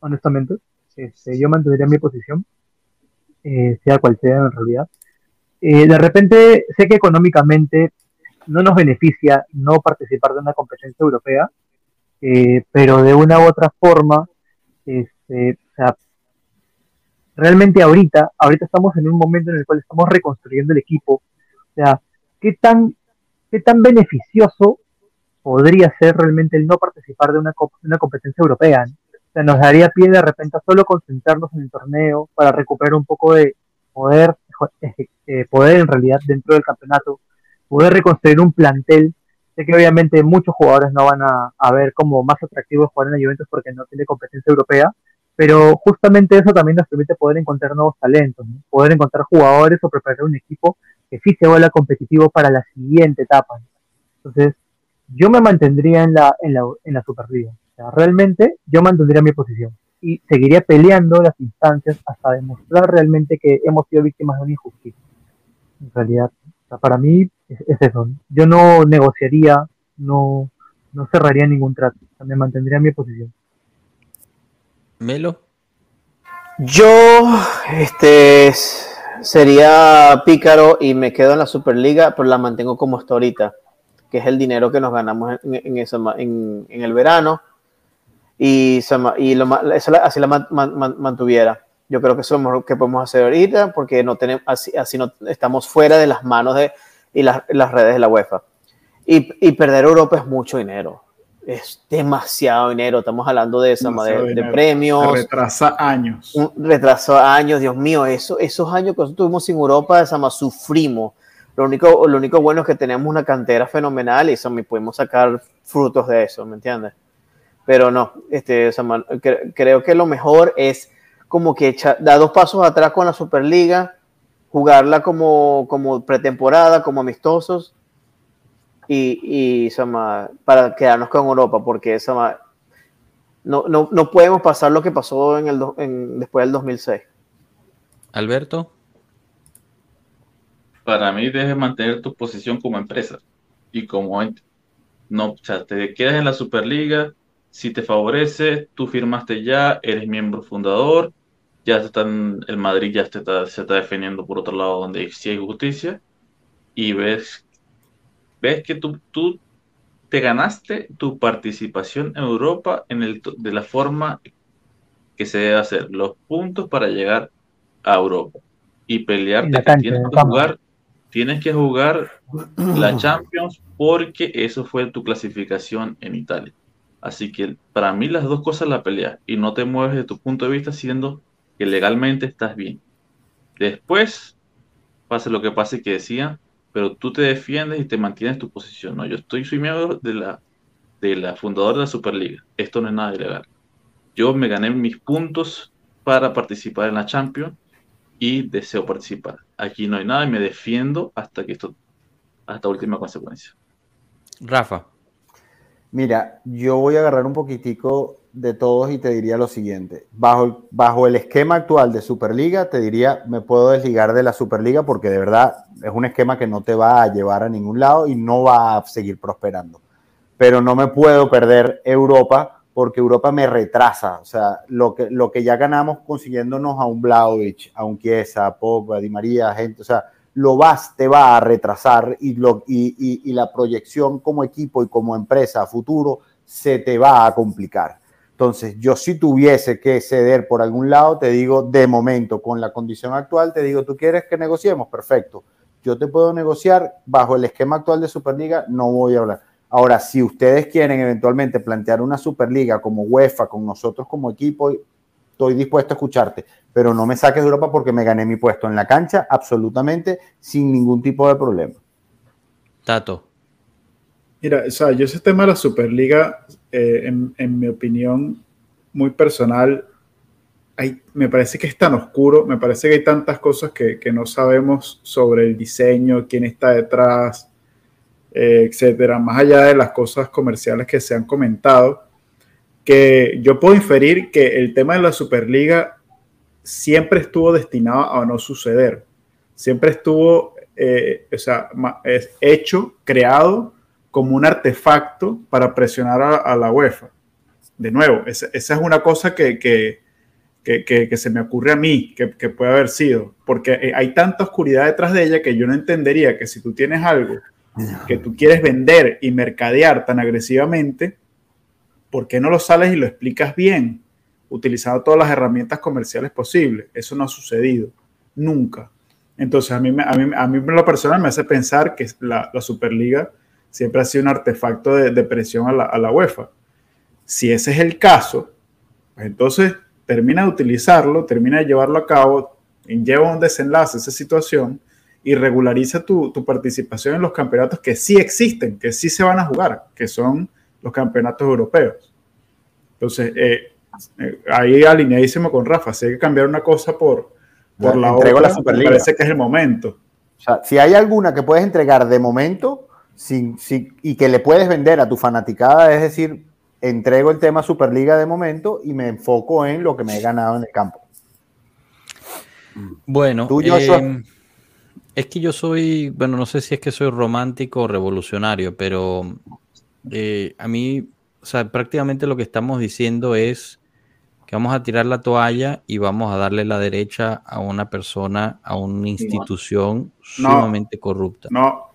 honestamente. Este, yo mantendría mi posición, eh, sea cual sea en realidad. Eh, de repente, sé que económicamente no nos beneficia no participar de una competencia europea, eh, pero de una u otra forma, este, o sea, realmente ahorita, ahorita estamos en un momento en el cual estamos reconstruyendo el equipo. O sea, ¿qué tan, qué tan beneficioso podría ser realmente el no participar de una, una competencia europea. O sea, nos daría pie de repente a solo concentrarnos en el torneo para recuperar un poco de poder, eh, poder en realidad dentro del campeonato, poder reconstruir un plantel. Sé que obviamente muchos jugadores no van a, ver como más atractivo jugar en la Juventus porque no tiene competencia europea, pero justamente eso también nos permite poder encontrar nuevos talentos, poder encontrar jugadores o preparar un equipo que sí se vuelva competitivo para la siguiente etapa. Entonces, yo me mantendría en la, en la, en la Superliga. O sea, realmente yo mantendría mi posición y seguiría peleando las instancias hasta demostrar realmente que hemos sido víctimas de una injusticia. En realidad, para mí es, eso. Yo no negociaría, no, no cerraría ningún trato. me mantendría en mi posición. Melo. Yo, este, sería pícaro y me quedo en la Superliga, pero la mantengo como hasta ahorita que es el dinero que nos ganamos en, en, en, el verano, y, y lo, así la mantuviera. Yo creo que eso es lo que podemos hacer ahorita, porque no tenemos, así, así no estamos fuera de las manos de y las, las redes de la UEFA. Y, y, perder Europa es mucho dinero. Es demasiado dinero. Estamos hablando de, esa, de, de, premios. Retrasa años. Retraso años, Dios mío. Eso, esos años que nosotros tuvimos sin Europa, esa, sufrimos lo único, lo único bueno es que tenemos una cantera fenomenal y eso, podemos sacar frutos de eso, ¿me entiendes? Pero no, este, creo que lo mejor es como que dar dos pasos atrás con la Superliga, jugarla como, como pretemporada, como amistosos y, y para quedarnos con Europa, porque no, no, no podemos pasar lo que pasó en el, en, después del 2006. Alberto. Para mí debes mantener tu posición como empresa y como ente. No, o sea, te quedas en la Superliga, si te favorece, tú firmaste ya, eres miembro fundador, ya están, el Madrid ya se está, se está defendiendo por otro lado donde sí hay justicia y ves, ves que tú, tú te ganaste tu participación en Europa en el, de la forma que se debe hacer, los puntos para llegar a Europa y pelearte tienes que jugar, tienes que jugar la Champions porque eso fue tu clasificación en Italia. Así que para mí las dos cosas la peleas y no te mueves de tu punto de vista siendo que legalmente estás bien. Después, pase lo que pase que decía, pero tú te defiendes y te mantienes tu posición. No, yo estoy, soy miembro de la, de la fundadora de la Superliga. Esto no es nada ilegal. Yo me gané mis puntos para participar en la Champions y deseo participar. Aquí no hay nada y me defiendo hasta que esto, hasta última consecuencia. Rafa. Mira, yo voy a agarrar un poquitico de todos y te diría lo siguiente. Bajo, bajo el esquema actual de Superliga, te diría, me puedo desligar de la Superliga porque de verdad es un esquema que no te va a llevar a ningún lado y no va a seguir prosperando. Pero no me puedo perder Europa porque Europa me retrasa. O sea, lo que, lo que ya ganamos consiguiéndonos a un Blaovic, a un Chiesa, a Pogba, a Di María, gente, o sea, lo vas, te va a retrasar y, lo, y, y la proyección como equipo y como empresa a futuro se te va a complicar. Entonces, yo si tuviese que ceder por algún lado, te digo, de momento, con la condición actual, te digo, ¿tú quieres que negociemos? Perfecto. Yo te puedo negociar bajo el esquema actual de Superliga, no voy a hablar. Ahora, si ustedes quieren eventualmente plantear una Superliga como UEFA, con nosotros como equipo, estoy dispuesto a escucharte, pero no me saques de Europa porque me gané mi puesto en la cancha absolutamente sin ningún tipo de problema. Tato. Mira, o sea, yo ese tema de la Superliga, eh, en, mi opinión muy personal, hay, me parece que es tan oscuro, me parece que hay tantas cosas que, no sabemos sobre el diseño, quién está detrás, eh, etcétera, más allá de las cosas comerciales que se han comentado, que yo puedo inferir que el tema de la Superliga siempre estuvo destinado a no suceder, siempre estuvo, eh, o sea, hecho, creado como un artefacto para presionar a, la UEFA. De nuevo, esa, es una cosa que, que, que, se me ocurre a mí que, puede haber sido, porque eh, hay tanta oscuridad detrás de ella que yo no entendería que si tú tienes algo que tú quieres vender y mercadear tan agresivamente, ¿por qué no lo sales y lo explicas bien? Utilizando todas las herramientas comerciales posibles. Eso no ha sucedido, nunca. Entonces, a mí, a mí, a mí lo personal me hace pensar que la, la Superliga siempre ha sido un artefacto de, presión a la, UEFA. Si ese es el caso, pues entonces termina de utilizarlo, termina de llevarlo a cabo, lleva un desenlace a esa situación y regulariza tu, participación en los campeonatos que sí existen, que sí se van a jugar, que son los campeonatos europeos. Entonces, eh, eh, ahí alineadísimo con Rafa, si hay que cambiar una cosa por, por la otra, la me parece que es el momento. O sea, si hay alguna que puedes entregar de momento, y que le puedes vender a tu fanaticada, es decir, entrego el tema Superliga de momento y me enfoco en lo que me he ganado en el campo. Bueno, em, es que yo soy, bueno, no sé si es que soy romántico o revolucionario, pero eh, a mí, o sea, prácticamente lo que estamos diciendo es que vamos a tirar la toalla y vamos a darle la derecha a una persona, a una institución sumamente corrupta. No,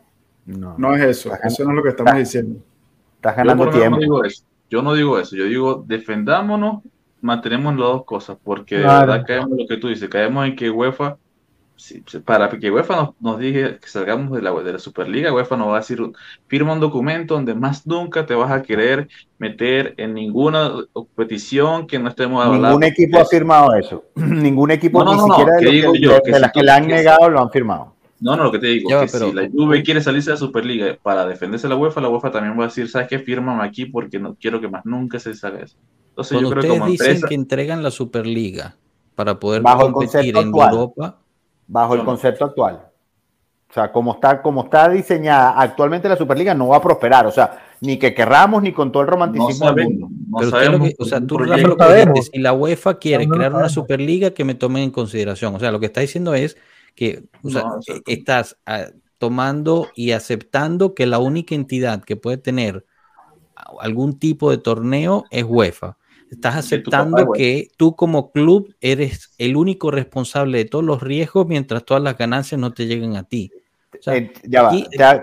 no, es eso. eso no es lo que estamos diciendo. Estás ganando yo tiempo. No digo eso. Yo no digo eso. Yo digo, defendámonos, mantenemos las dos cosas. Porque de verdad caemos en lo que tú dices. Caemos en que UEFA, para que UEFA nos, nos diga que salgamos de la, de la Superliga, UEFA nos va a decir, firma un documento donde más nunca te vas a querer meter en ninguna petición que no estemos hablando. Ningún equipo ha firmado eso. Ningún equipo, ni siquiera de, las que le han negado, lo han firmado. No, no, lo que te digo, que si la Juve quiere salirse de la Superliga para defenderse la UEFA, la UEFA también va a decir, ¿sabes qué? Fírmame aquí porque no quiero que más nunca se salga eso. Entonces yo creo que como dicen que entregan la Superliga para poder bajo competir en Europa. Bajo el concepto actual. O sea, como está, como está diseñada actualmente la Superliga, no va a prosperar. O sea, ni que querramos, ni con todo el romanticismo del mundo. No sabemos, o sea, tú lo que si la UEFA quiere crear una Superliga, que me tomen en consideración. O sea, lo que está diciendo es que o sea, e, estás ah, tomando y aceptando que la única entidad que puede tener algún tipo de torneo es UEFA. Estás aceptando que tú como club eres el único responsable de todos los riesgos mientras todas las ganancias no te lleguen a ti. Eh, ya va,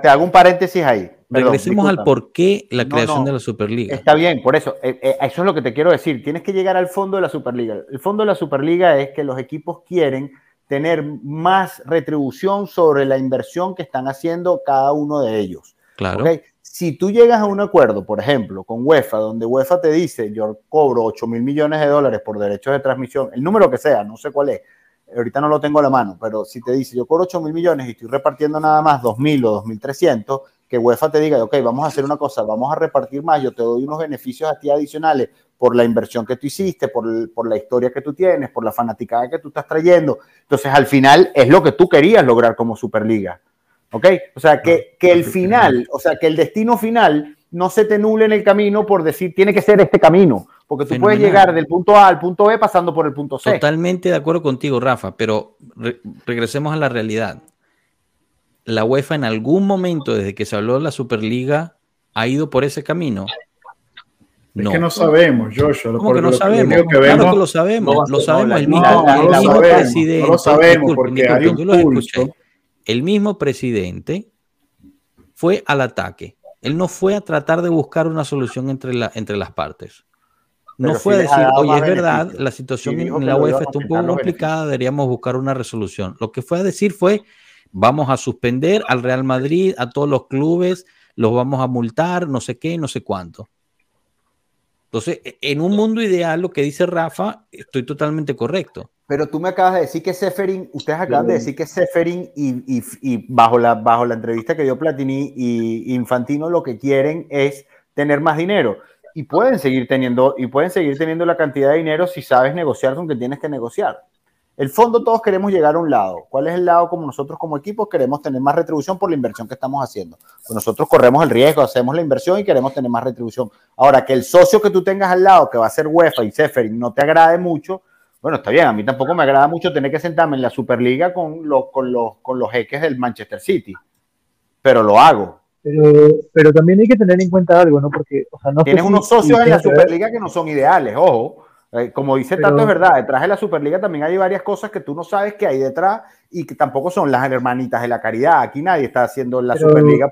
te, hago un paréntesis ahí. regresemos al por qué la creación de la Superliga. Está bien, por eso, eh, eh, eso es lo que te quiero decir. Tienes que llegar al fondo de la Superliga. El fondo de la Superliga es que los equipos quieren tener más retribución sobre la inversión que están haciendo cada uno de ellos. Claro. Si tú llegas a un acuerdo, por ejemplo, con UEFA, donde UEFA te dice, yo cobro 8 mil millones de dólares por derechos de transmisión, el número que sea, no sé cuál es, ahorita no lo tengo a la mano, pero si te dice, yo cobro 8 mil millones y estoy repartiendo nada más 2 mil o 2.300, que UEFA te diga, ok, vamos a hacer una cosa, vamos a repartir más, yo te doy unos beneficios a ti adicionales por la inversión que tú hiciste, por, por la historia que tú tienes, por la fanaticada que tú estás trayendo. Entonces, al final es lo que tú querías lograr como Superliga. ¿Ok? O sea, que, que el final, o sea, que el destino final no se te nule en el camino por decir, tiene que ser este camino, porque tú puedes llegar del punto A al punto B pasando por el punto C. Totalmente de acuerdo contigo, Rafa, pero regresemos a la realidad. La UEFA en algún momento, desde que se habló de la Superliga, ha ido por ese camino. No. Es que no sabemos, Joshua. ¿Cómo que no sabemos? Que claro que lo sabemos. lo sabemos. El mismo, el mismo presidente. No lo sabemos porque hay un El mismo presidente fue al ataque. Él no fue a tratar de buscar una solución entre, la, entre las partes. No fue a decir, oye, es verdad, la situación en la UEFA está un poco complicada, deberíamos buscar una resolución. Lo que fue a decir fue, vamos a suspender al Real Madrid, a todos los clubes, los vamos a multar, no sé qué, no sé cuánto. Entonces, e, en un mundo ideal, lo que dice Rafa, estoy totalmente correcto. Pero tú me acabas de decir que Seferin, ustedes acaban de decir que Seferin y, y, bajo, la, bajo la entrevista que dio Platini y Infantino lo que quieren es tener más dinero. Y pueden seguir teniendo, y pueden seguir teniendo la cantidad de dinero si sabes negociar con que tienes que negociar. El fondo todos queremos llegar a un lado. ¿Cuál es el lado como nosotros como equipo queremos tener más retribución por la inversión que estamos haciendo? Pues nosotros corremos el riesgo, hacemos la inversión y queremos tener más retribución. Ahora, que el socio que tú tengas al lado, que va a ser UEFA y Seferin, no te agrade mucho, bueno, está bien, a mí tampoco me agrada mucho tener que sentarme en la Superliga con los, con los, con los jeques del Manchester City, pero lo hago. Pero, pero también hay que tener en cuenta algo, ¿no? Porque, o sea, no Tienes unos socios en la Superliga que no son ideales, ojo. Eh, como dice tanto es verdad, detrás de la Superliga también hay varias cosas que tú no sabes que hay detrás y que tampoco son las hermanitas de la caridad. Aquí nadie está haciendo la Superliga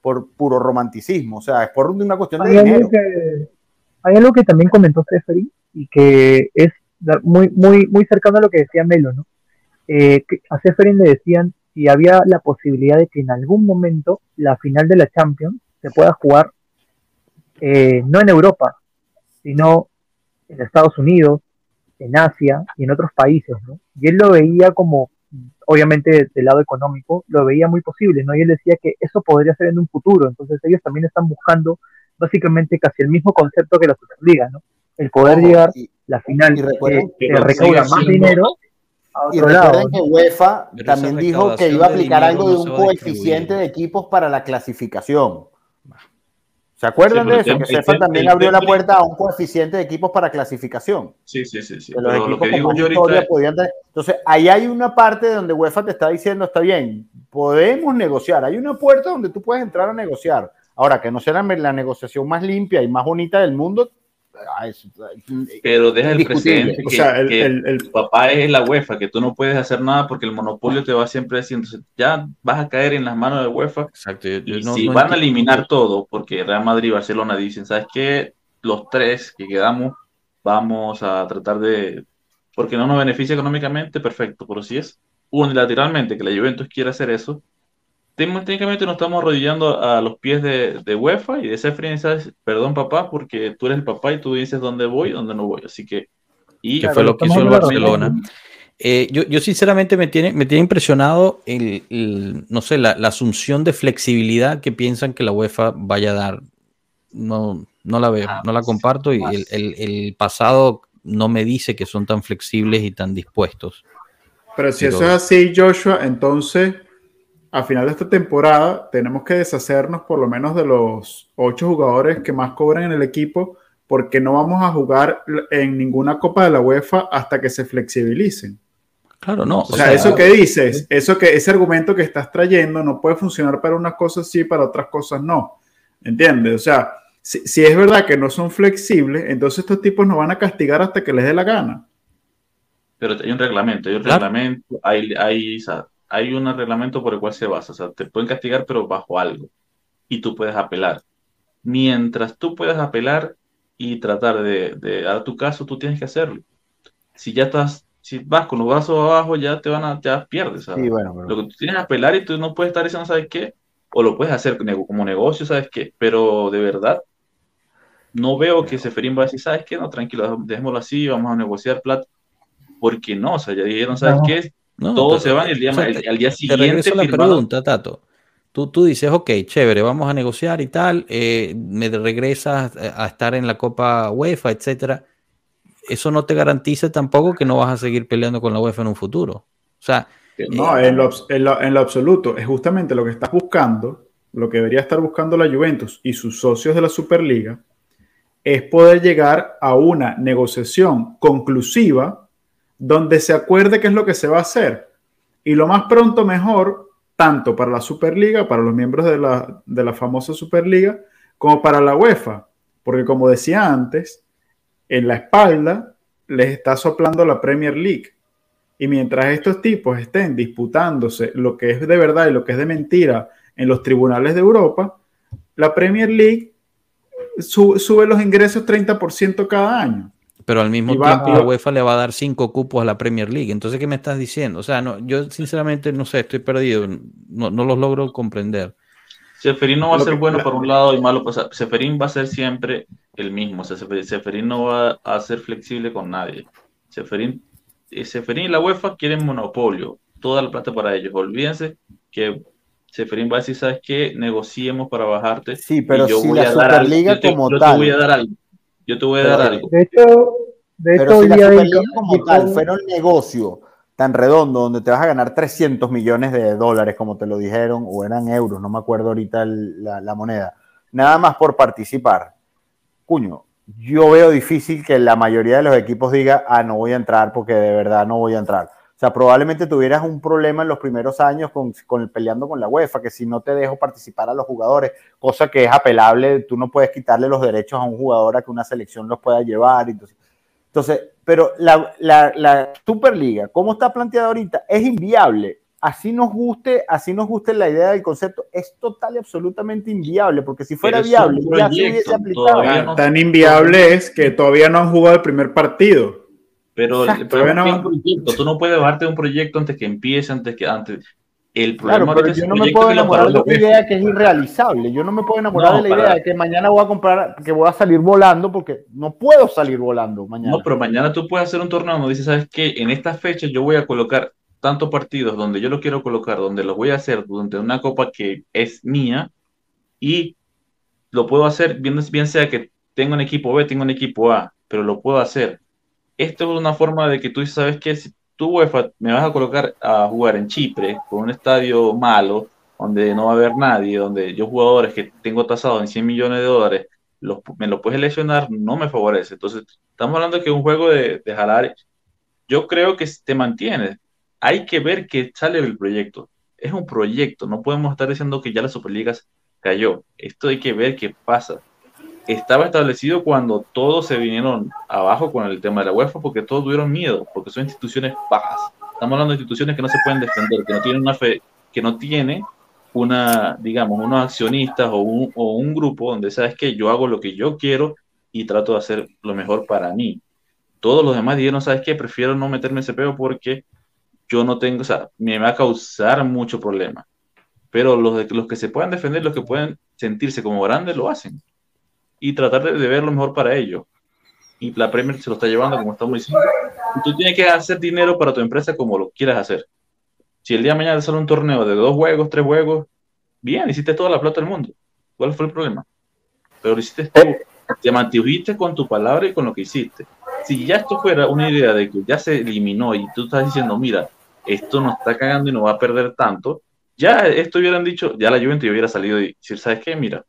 por, puro romanticismo, o sea, es por una cuestión de dinero. hay algo que también comentó Stephanie y que es muy, muy, muy cercano a lo que decía Melo, ¿no? Eh, a Seferin le decían si había la posibilidad de que en algún momento la final de la Champions se pueda jugar eh, no en Europa, sino en Estados Unidos, en Asia y en otros países, ¿no? Y él lo veía como, obviamente del lado económico, lo veía muy posible, ¿no? Y él decía que eso podría ser en un futuro, entonces ellos también están buscando básicamente casi el mismo concepto que la Superliga, ¿no? El poder llegar la final, y recuerden, que recauda más dinero. y recuerden que UEFA también dijo que iba a aplicar algo de un coeficiente de equipos para la clasificación. ¿Se acuerdan de eso? Que CEFA también abrió la puerta a un coeficiente de equipos para clasificación. Sí, sí, sí. sí. los equipos con historia podían Entonces, ahí hay una parte donde UEFA te está diciendo, está bien, podemos negociar. Hay una puerta donde tú puedes entrar a negociar. Ahora, que no sea la negociación más limpia y más bonita del mundo, pero deja el presidente que, o sea, el, papá es la UEFA, que tú no puedes hacer nada porque el monopolio te va siempre diciendo, ya vas a caer en las manos de UEFA. Exacto. y si van a eliminar todo, porque Real Madrid y Barcelona dicen, ¿sabes qué? Los tres que quedamos vamos a tratar de, porque no nos beneficia económicamente, perfecto, pero si es unilateralmente que la Juventus quiere hacer eso, técnicamente nos estamos arrodillando a los pies de, de UEFA y de Sefrin sabes, perdón papá, porque tú eres el papá y tú dices dónde voy y dónde no voy. Así que... Y que fue lo que hizo el Barcelona. Eh, yo, yo, sinceramente me tiene, me tiene impresionado el, no sé, la, la, asunción de flexibilidad que piensan que la UEFA vaya a dar. No, no la veo, ah, no la comparto y el, el, el, pasado no me dice que son tan flexibles y tan dispuestos. Pero si eso es así, Joshua, entonces a final de esta temporada tenemos que deshacernos por lo menos de los ocho jugadores que más cobran en el equipo porque no vamos a jugar en ninguna Copa de la UEFA hasta que se flexibilicen. Claro, no. O, sea, eso que dices, eso que ese argumento que estás trayendo no puede funcionar para unas cosas sí, para otras cosas no. ¿Entiendes? O sea, si, es verdad que no son flexibles, entonces estos tipos nos van a castigar hasta que les dé la gana. Pero hay un reglamento, hay un reglamento, hay, hay, hay un reglamento por el cual se basa. O sea, te pueden castigar, pero bajo algo. Y tú puedes apelar. Mientras tú puedas apelar y tratar de, de dar tu caso, tú tienes que hacerlo. Si ya estás si vas con los brazos abajo, ya te van a, ya pierdes. Sí, bueno, Lo que tú tienes que apelar y tú no puedes estar diciendo, ¿sabes qué? O lo puedes hacer como negocio, ¿sabes qué? Pero de verdad, no veo que Seferín va a decir, ¿sabes qué? No, tranquilo, dejémoslo así, vamos a negociar plata. Porque no, o sea, ya dijeron, ¿sabes qué? Todos se van y el día, al día siguiente. Te la pregunta, Tato. Tú, tú, dices, ok, chévere, vamos a negociar y tal, eh, me regresas a estar en la Copa UEFA, etcétera eso no te garantiza tampoco que no vas a seguir peleando con la UEFA en un futuro. O sea, no, eh, en, lo, en, lo, absoluto, es justamente lo que estás buscando, lo que debería estar buscando la Juventus y sus socios de la Superliga, es poder llegar a una negociación conclusiva donde se acuerde qué es lo que se va a hacer. Y lo más pronto mejor, tanto para la Superliga, para los miembros de la, de la famosa Superliga, como para la UEFA. Porque como decía antes, en la espalda les está soplando la Premier League. Y mientras estos tipos estén disputándose lo que es de verdad y lo que es de mentira en los tribunales de Europa, la Premier League sube los ingresos 30% cada año. Pero al mismo tiempo la UEFA le va a dar cinco cupos a la Premier League. Entonces, ¿qué me estás diciendo? O sea, no, yo sinceramente no sé, estoy perdido, no, no los logro comprender. Seferín no va a ser bueno por un lado y malo por otro. Seferín va a ser siempre el mismo. O sea, Seferín no va a ser flexible con nadie. Seferín, eh, Seferín y la UEFA quieren monopolio. Toda la plata para ellos. Olvídense que Seferín va a decir, ¿sabes qué? Negociemos para bajarte. Sí, pero yo si voy la a Superliga como yo tal. Te voy a dar algo. Yo te voy a dar algo. De hecho, de hecho, si la Superliga como tal fuera un negocio tan redondo donde te vas a ganar 300 millones de dólares, como te lo dijeron, o eran euros, no me acuerdo ahorita la, moneda, nada más por participar. Cuño, yo veo difícil que la mayoría de los equipos diga, ah, no voy a entrar porque de verdad no voy a entrar. O sea, probablemente tuvieras un problema en los primeros años con, con peleando con la UEFA, que si no te dejo participar a los jugadores, cosa que es apelable, tú no puedes quitarle los derechos a un jugador a que una selección los pueda llevar. Entonces, entonces pero la, la, Superliga, como está planteada ahorita, es inviable. Así nos guste, así nos guste la idea del concepto, es total y absolutamente inviable, porque si fuera viable, ya se hubiese aplicado. Tan inviable es que todavía no han jugado el primer partido. Pero, pero no, tú no puedes bajarte un proyecto antes que empiece, antes que antes. El problema claro, pero yo no me puedo enamorar de una idea que es irrealizable. Yo no me puedo enamorar de la idea de que mañana voy a comprar, que voy a salir volando, porque no puedo salir volando mañana. No, pero mañana tú puedes hacer un torneo donde dices, ¿sabes qué? En esta fecha yo voy a colocar tantos partidos donde yo lo quiero colocar, donde los voy a hacer durante una copa que es mía y lo puedo hacer, bien, bien sea que tengo un equipo B, tengo un equipo A, pero lo puedo hacer. Esto es una forma de que tú sabes que tú UEFA me vas a colocar a jugar en Chipre con un estadio malo, donde no va a haber nadie, donde yo jugadores que tengo tasados en 100 millones de dólares, los, me lo puedes lesionar, no me favorece. Entonces, estamos hablando de que un juego de, de jalar. Yo creo que te mantiene. Hay que ver qué sale del proyecto. Es un proyecto, no podemos estar diciendo que ya la Superliga cayó. Esto hay que ver qué pasa estaba establecido cuando todos se vinieron abajo con el tema de la UEFA, porque todos tuvieron miedo, porque son instituciones bajas. Estamos hablando de instituciones que no se pueden defender, que no tienen una fe, que no tienen una, digamos, unos accionistas o un, grupo donde sabes que yo hago lo que yo quiero y trato de hacer lo mejor para mí. Todos los demás dijeron, ¿sabes qué? Prefiero no meterme ese peo porque yo no tengo, o sea, me va a causar mucho problema. Pero los, de, los que se puedan defender, los que pueden sentirse como grandes, lo hacen y tratar de, ver lo mejor para ellos. Y la Premier se lo está llevando, como estamos diciendo. Y tú tienes que hacer dinero para tu empresa como lo quieras hacer. Si el día de mañana sale un torneo de dos juegos, tres juegos, bien, hiciste toda la plata del mundo. ¿Cuál fue el problema? Pero lo hiciste tú. Te mantuviste con tu palabra y con lo que hiciste. Si ya esto fuera una idea de que ya se eliminó y tú estás diciendo, mira, esto nos está cagando y nos va a perder tanto, ya esto hubieran dicho, ya la Juventus hubiera salido y decir, ¿sabes qué? Mira,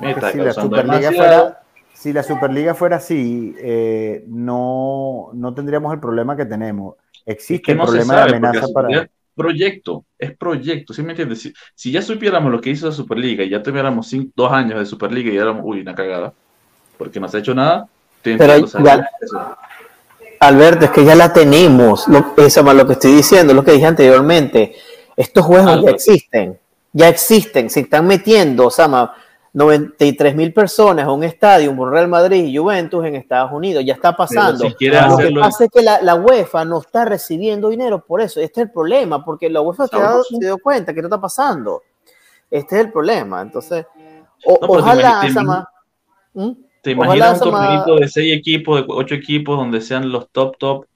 si, la Superliga fuera, si la Superliga fuera así, eh, no, no tendríamos el problema que tenemos. Existe el problema de amenaza para proyecto, es proyecto, ¿sí me entiendes? Si, ya supiéramos lo que hizo la Superliga y ya tuviéramos dos años de Superliga y éramos, uy, una cagada, porque no se ha hecho nada, pero igual, Alberto, es que ya la tenemos, lo, eso más lo que estoy diciendo, lo que dije anteriormente, estos juegos ya existen, ya existen, se están metiendo, Sama, 93 mil personas a un estadio, un Real Madrid y Juventus en Estados Unidos. Ya está pasando. lo que pasa es que la, UEFA no está recibiendo dinero por eso. Este es el problema, porque la UEFA se, dio cuenta que no está pasando. Este es el problema. Entonces, ojalá, ¿Mm? ¿Te imaginas un torneo de seis equipos, de ocho equipos, donde sean los top, top,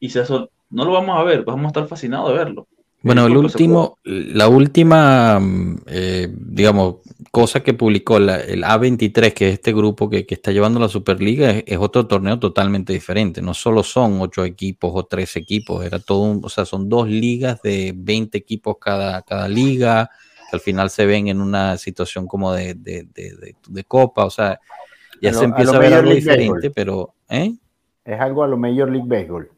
y se eso, no lo vamos a ver, vamos a estar fascinados de verlo. Bueno, el último, la última, eh, digamos, cosa que publicó el A23, que es este grupo que, está llevando la Superliga, es, otro torneo totalmente diferente. No solo son ocho equipos o tres equipos, era todo un, o sea, son dos ligas de 20 equipos cada, cada liga, que al final se ven en una situación como de, de, copa, o sea, ya se empieza a, ver algo diferente, pero... ¿eh? Es algo a lo Major League Baseball.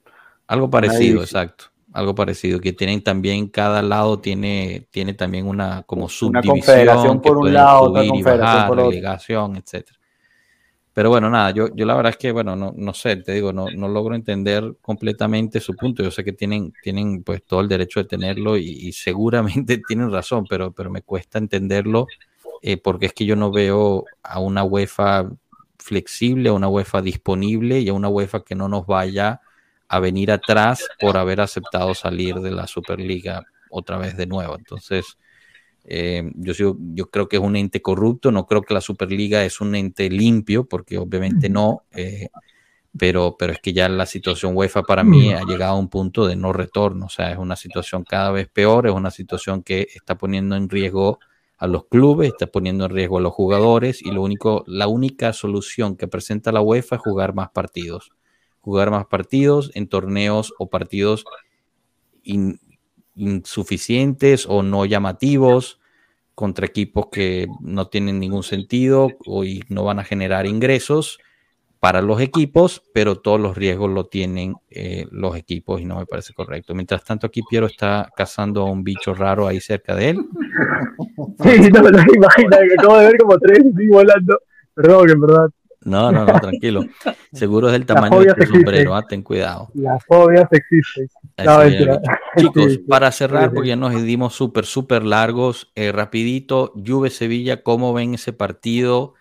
Algo parecido, exacto algo parecido, que tienen también, cada lado tiene, tiene también una como subdivisión. por un lado, y bajar, relegación, etcétera. Pero bueno, nada, yo, yo la verdad es que, bueno, no, no sé, te digo, no, no logro entender completamente su punto. Yo sé que tienen, tienen pues todo el derecho de tenerlo y, seguramente tienen razón, pero, pero me cuesta entenderlo eh, porque es que yo no veo a una UEFA flexible, a una UEFA disponible y a una UEFA que no nos vaya a venir atrás por haber aceptado salir de la Superliga otra vez de nuevo. Entonces, eh, yo, yo creo que es un ente corrupto, no creo que la Superliga es un ente limpio, porque obviamente no, eh, pero, pero es que ya la situación UEFA para mí ha llegado a un punto de no retorno, o sea, es una situación cada vez peor, es una situación que está poniendo en riesgo a los clubes, está poniendo en riesgo a los jugadores y lo único, la única solución que presenta la UEFA es jugar más partidos jugar más partidos en torneos o partidos insuficientes o no llamativos contra equipos que no tienen ningún sentido o no van a generar ingresos para los equipos, pero todos los riesgos lo tienen eh, los equipos y no me parece correcto. Mientras tanto, aquí Piero está cazando a un bicho raro ahí cerca de él. Sí, no, no, imagina que acabo de ver como tres volando. Perdón, en verdad no, no, no, tranquilo. Seguro es del tamaño de tu sombrero, ah, ten cuidado. Las fobias existen. Chicos, para cerrar, porque ya nos dimos súper, súper largos, eh, rapidito, Juve Sevilla, ¿cómo ven ese partido?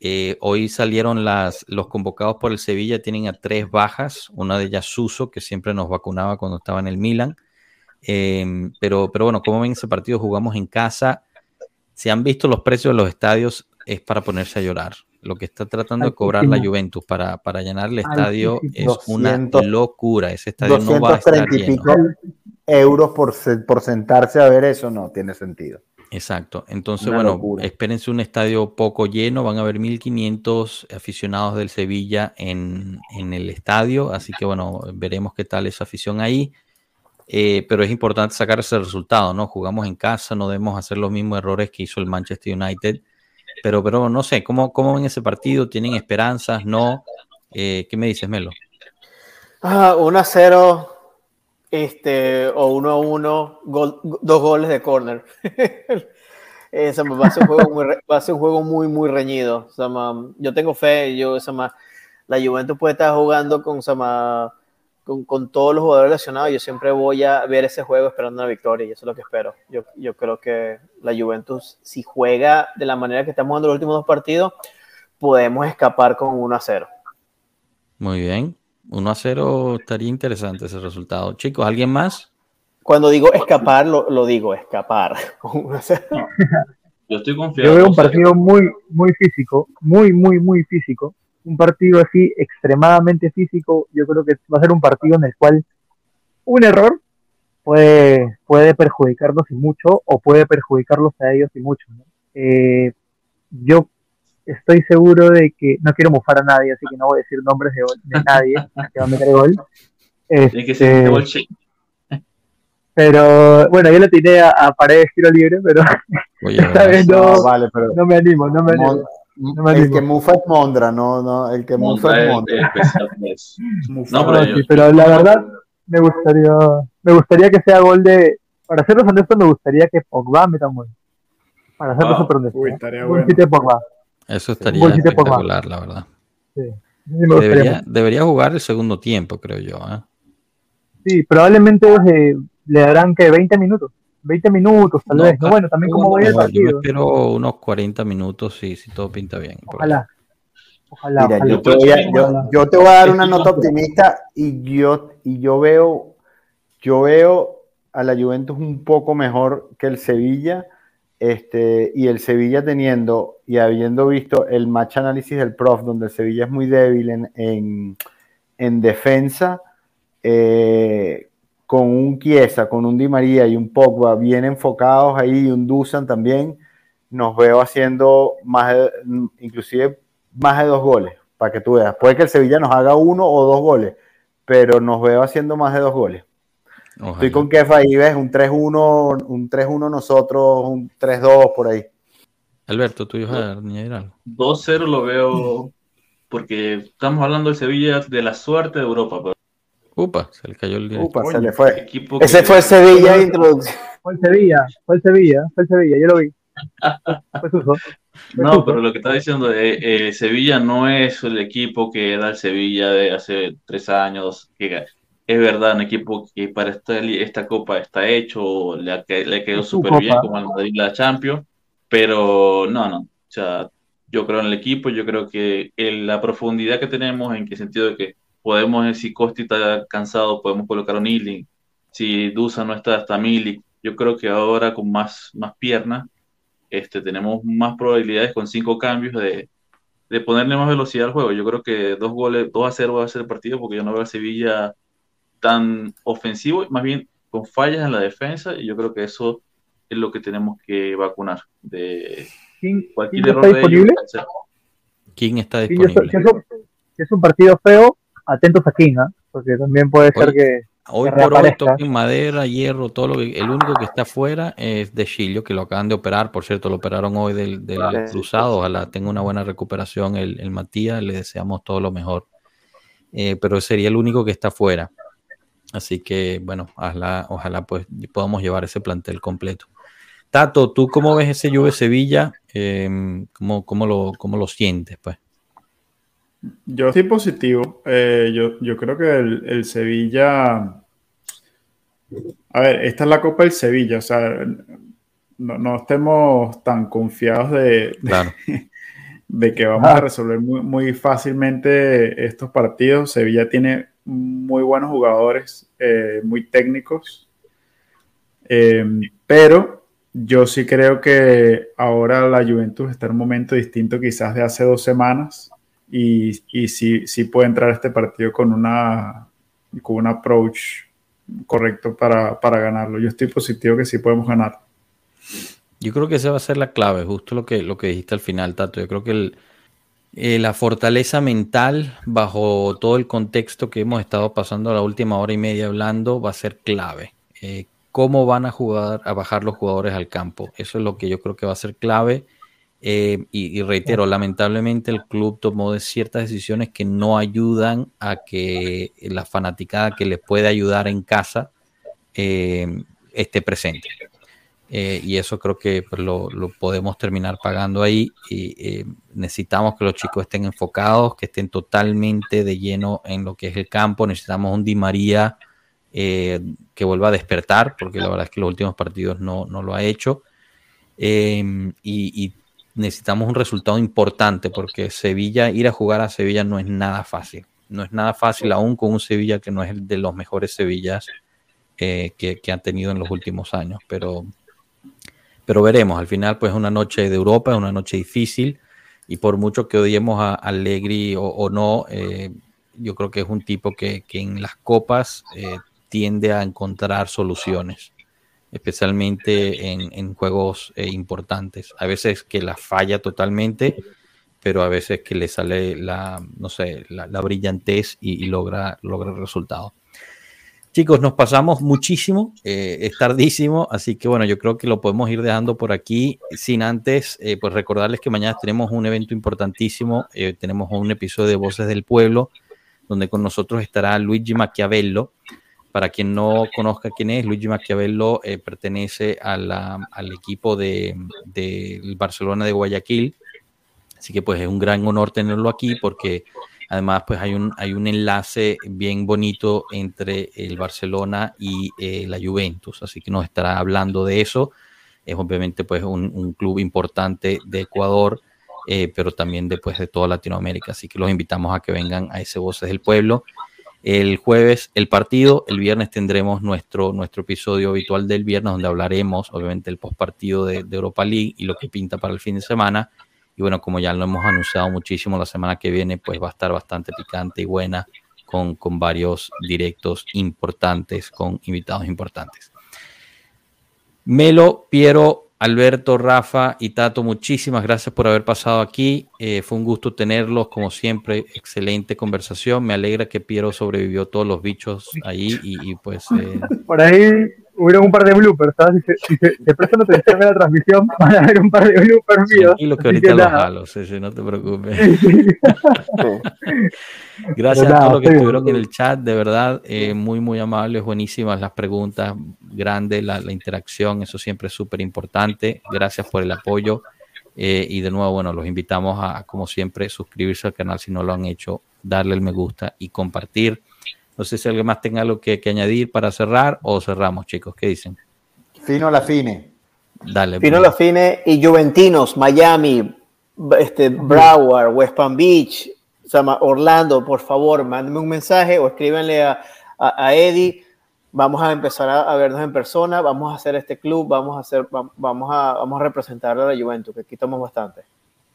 Eh, hoy salieron las, los convocados por el Sevilla, tienen a tres bajas, una de ellas Suso, que siempre nos vacunaba cuando estaba en el Milan. Em, pero, pero bueno, ¿cómo ven ese partido? Jugamos en casa. Si han visto los precios de los estadios, es para ponerse a llorar lo que está tratando de cobrar la Juventus para, para llenar el estadio es una locura. Ese estadio no va a estar lleno. euros por, por sentarse a ver eso no tiene sentido. Exacto. Entonces, bueno, espérense un estadio poco lleno. Van a haber 1.500 aficionados del Sevilla en, en, el estadio. Así que, bueno, veremos qué tal esa afición ahí. Eh, pero es importante sacar ese resultado, ¿no? Jugamos en casa, no debemos hacer los mismos errores que hizo el Manchester United pero, pero no sé, ¿cómo, cómo ven ese partido? ¿Tienen esperanzas? ¿No? Eh, ¿Qué me dices, Melo? Ah, 1 a 0 este, o 1 a 1, dos goles de corner. va, a ser un juego muy, va a ser un juego muy, muy reñido. yo tengo fe, yo, la Juventus puede estar jugando con, con, con, todos los jugadores lesionados, yo siempre voy a ver ese juego esperando una victoria y eso es lo que espero. Yo, yo creo que la Juventus, si juega de la manera que estamos jugando los últimos dos partidos, podemos escapar con 1 a 0. Muy bien. 1 a 0 estaría interesante ese resultado. Chicos, ¿alguien más? Cuando digo escapar, lo, lo digo, escapar. Yo estoy confiado. Yo veo un partido muy, muy físico, muy, muy, muy físico un partido así extremadamente físico, yo creo que va a ser un partido en el cual un error puede, puede perjudicarlos y mucho o puede perjudicarlos a ellos y mucho. Eh, yo estoy seguro de que no quiero mofar a nadie, así que no voy a decir nombres de, nadie que va a meter gol. Este, Pero bueno, yo le tiré a, a Paredes tiro libre, pero esta vez no, vale, pero no me animo, no me animo. El que mufa es Mondra, no, no, el que mufa es Mondra. no, pero, sí, pero la verdad me gustaría, me gustaría que sea gol de, para serlos honestos, me gustaría que Pogba meta un gol. Para hacerlo wow. super honesto. Uy, estaría bueno. de Pogba. Eso estaría espectacular, la verdad. Sí. Debería, debería, jugar el segundo tiempo, creo yo. ¿eh? Sí, probablemente eh, le darán que 20 minutos. 20 minutos, tal no, vez. No, bueno, también como voy el partido. Yo espero unos 40 minutos si, si todo pinta bien. Ojalá. Ojalá, Mira, Yo, te voy a, yo, yo, te voy a dar una nota optimista y yo, y yo veo, yo veo a la Juventus un poco mejor que el Sevilla. Este, y el Sevilla teniendo y habiendo visto el match análisis del prof, donde el Sevilla es muy débil en, en, en defensa, eh, con un Chiesa, con un Di María y un Pogba bien enfocados ahí y un Dusan también, nos veo haciendo más de, inclusive más de dos goles, para que tú veas. Puede que el Sevilla nos haga uno o dos goles, pero nos veo haciendo más de dos goles. Ojalá. Estoy con Kefa ahí, ves, un 3-1, un 3-1 nosotros, un 3-2 por ahí. Alberto, tú ibas a añadir algo. 2-0 lo veo porque estamos hablando de Sevilla de la suerte de Europa, pero Upa, se le cayó el Upa, se le fue. Ese fue el Sevilla de introducción. Fue el Sevilla, fue el Sevilla, fue el Sevilla, yo lo vi. no, pero lo que está diciendo, eh, eh, Sevilla no es el equipo que era el Sevilla de hace tres años. Que es verdad, un equipo que para esta, esta copa está hecho, le, le quedó súper bien como al Madrid la Champions, pero no, no. O sea, yo creo en el equipo, yo creo que en la profundidad que tenemos, en qué sentido de que podemos, si Costi está cansado, podemos colocar a Ealing. Si Dusa no está, hasta Milik. Yo creo que ahora con más, más piernas, este, tenemos más probabilidades con cinco cambios de, de ponerle más velocidad al juego. Yo creo que dos goles, 2 a 0 va a ser el partido porque yo no veo a Sevilla tan ofensivo, más bien con fallas en la defensa, y yo creo que eso es lo que tenemos que vacunar. De cualquier error de ellos. ¿Quién está disponible? es un partido feo, atentos a King, ¿eh? porque también puede ser que. Hoy por hoy toquen madera, hierro, todo lo que. El único que está afuera es de Chilio, que lo acaban de operar. Por cierto, lo operaron hoy del, del cruzado. Ojalá tenga una buena recuperación el, el Matías. Le deseamos todo lo mejor. Eh, pero sería el único que está afuera. Así que, bueno, ojalá, ojalá pues podamos llevar ese plantel completo. Tato, ¿tú cómo ves ese Juve Sevilla? Eh, ¿cómo, cómo, lo, ¿Cómo lo sientes? Pues? Yo estoy positivo. Eh, yo, yo, creo que el, el, Sevilla. A ver, esta es la Copa del Sevilla, o sea, no, no estemos tan confiados de, claro. de, de, que vamos ah. a resolver muy, muy, fácilmente estos partidos. Sevilla tiene muy buenos jugadores, eh, muy técnicos, eh, pero yo sí creo que ahora la Juventus está en un momento distinto quizás de hace dos semanas y, y sí, puede entrar este partido con, una, con un approach correcto para, para ganarlo. Yo estoy positivo que sí podemos ganar. Yo creo que esa va a ser la clave, justo lo que, lo que dijiste al final, Tato. Yo creo que eh, la fortaleza mental bajo todo el contexto que hemos estado pasando la última hora y media hablando va a ser clave. Eh, ¿Cómo van a jugar, a bajar los jugadores al campo? Eso es lo que yo creo que va a ser clave. Eh, y, y, reitero, lamentablemente el club tomó ciertas decisiones que no ayudan a que la fanaticada que les puede ayudar en casa eh, esté presente. Eh, y eso creo que pues, lo, lo, podemos terminar pagando ahí. Y necesitamos que los chicos estén enfocados, que estén totalmente de lleno en lo que es el campo. Necesitamos un Di María que vuelva a despertar, porque la verdad es que los últimos partidos no, no lo ha hecho. y, y necesitamos un resultado importante porque Sevilla, ir a jugar a Sevilla no es nada fácil. No es nada fácil aún con un Sevilla que no es el de los mejores Sevillas eh, que, que, han tenido en los últimos años. Pero, pero veremos. Al final, pues es una noche de Europa, es una noche difícil. Y por mucho que odiemos a Allegri o, o no, eh, yo creo que es un tipo que, que en las copas eh, tiende a encontrar soluciones especialmente en, en juegos eh, importantes. A veces que la falla totalmente, pero a veces que le sale la, no sé, la, la brillantez y, y, logra, logra el resultado. Chicos, nos pasamos muchísimo, eh, es tardísimo, así que bueno, yo creo que lo podemos ir dejando por aquí, sin antes, eh, pues recordarles que mañana tenemos un evento importantísimo, eh, tenemos un episodio de Voces del Pueblo, donde con nosotros estará Luigi Maquiavelo. Para quien no conozca quién es, Luigi Maquiavelo pertenece al equipo del de, Barcelona de Guayaquil, así que pues es un gran honor tenerlo aquí porque Además, pues hay un, hay un enlace bien bonito entre el Barcelona y eh, la Juventus, así que nos estará hablando de eso. Es obviamente pues un, club importante de Ecuador, eh, pero también después de toda Latinoamérica. Así que los invitamos a que vengan a ese Voces del Pueblo. El jueves el partido, el viernes tendremos nuestro, nuestro episodio habitual del viernes donde hablaremos obviamente del postpartido de, de Europa League y lo que pinta para el fin de semana. Y bueno, como ya lo hemos anunciado muchísimo, la semana que viene pues va a estar bastante picante y buena con, con varios directos importantes, con invitados importantes. Melo, Piero, Alberto, Rafa y Tato, muchísimas gracias por haber pasado aquí. Eh, fue un gusto tenerlos, como siempre, excelente conversación. Me alegra que Piero sobrevivió todos los bichos ahí y, pues... Eh, por ahí hubo un par de bloopers, ¿sabes? Si, se, si prestan atención a la transmisión, van a ver un par de bloopers míos. Y lo que ahorita los jalo, sí, no te preocupes. Gracias a todos los que estuvieron en el chat, de verdad, eh, muy, muy amables, buenísimas las preguntas, grande la, la interacción, eso siempre es súper importante. Gracias por el apoyo. Eh, y de nuevo, bueno, los invitamos a, como siempre, suscribirse al canal si no lo han hecho, darle el me gusta y compartir. No sé si alguien más tenga algo que, añadir para cerrar o cerramos, chicos. ¿Qué dicen? Fino la fine. Dale. Fino pues. la fine y Juventinos, Miami, este, Broward, West Palm Beach, Orlando, por favor, mándenme un mensaje o escríbanle a, a, Eddie. Vamos a empezar a, vernos en persona, vamos a hacer este club, vamos a hacer, vamos a, vamos a representar a la Juventus, que aquí estamos bastante.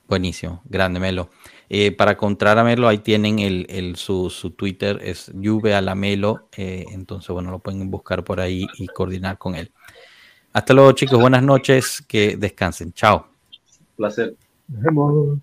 Buenísimo, grande Melo. Eh, para encontrar a Melo, ahí tienen el, su, Twitter, es Juve Alamelo. Eh, entonces, bueno, lo pueden buscar por ahí y coordinar con él. Hasta luego, chicos. Buenas noches. Que descansen. Chao. Placer. Nos vemos.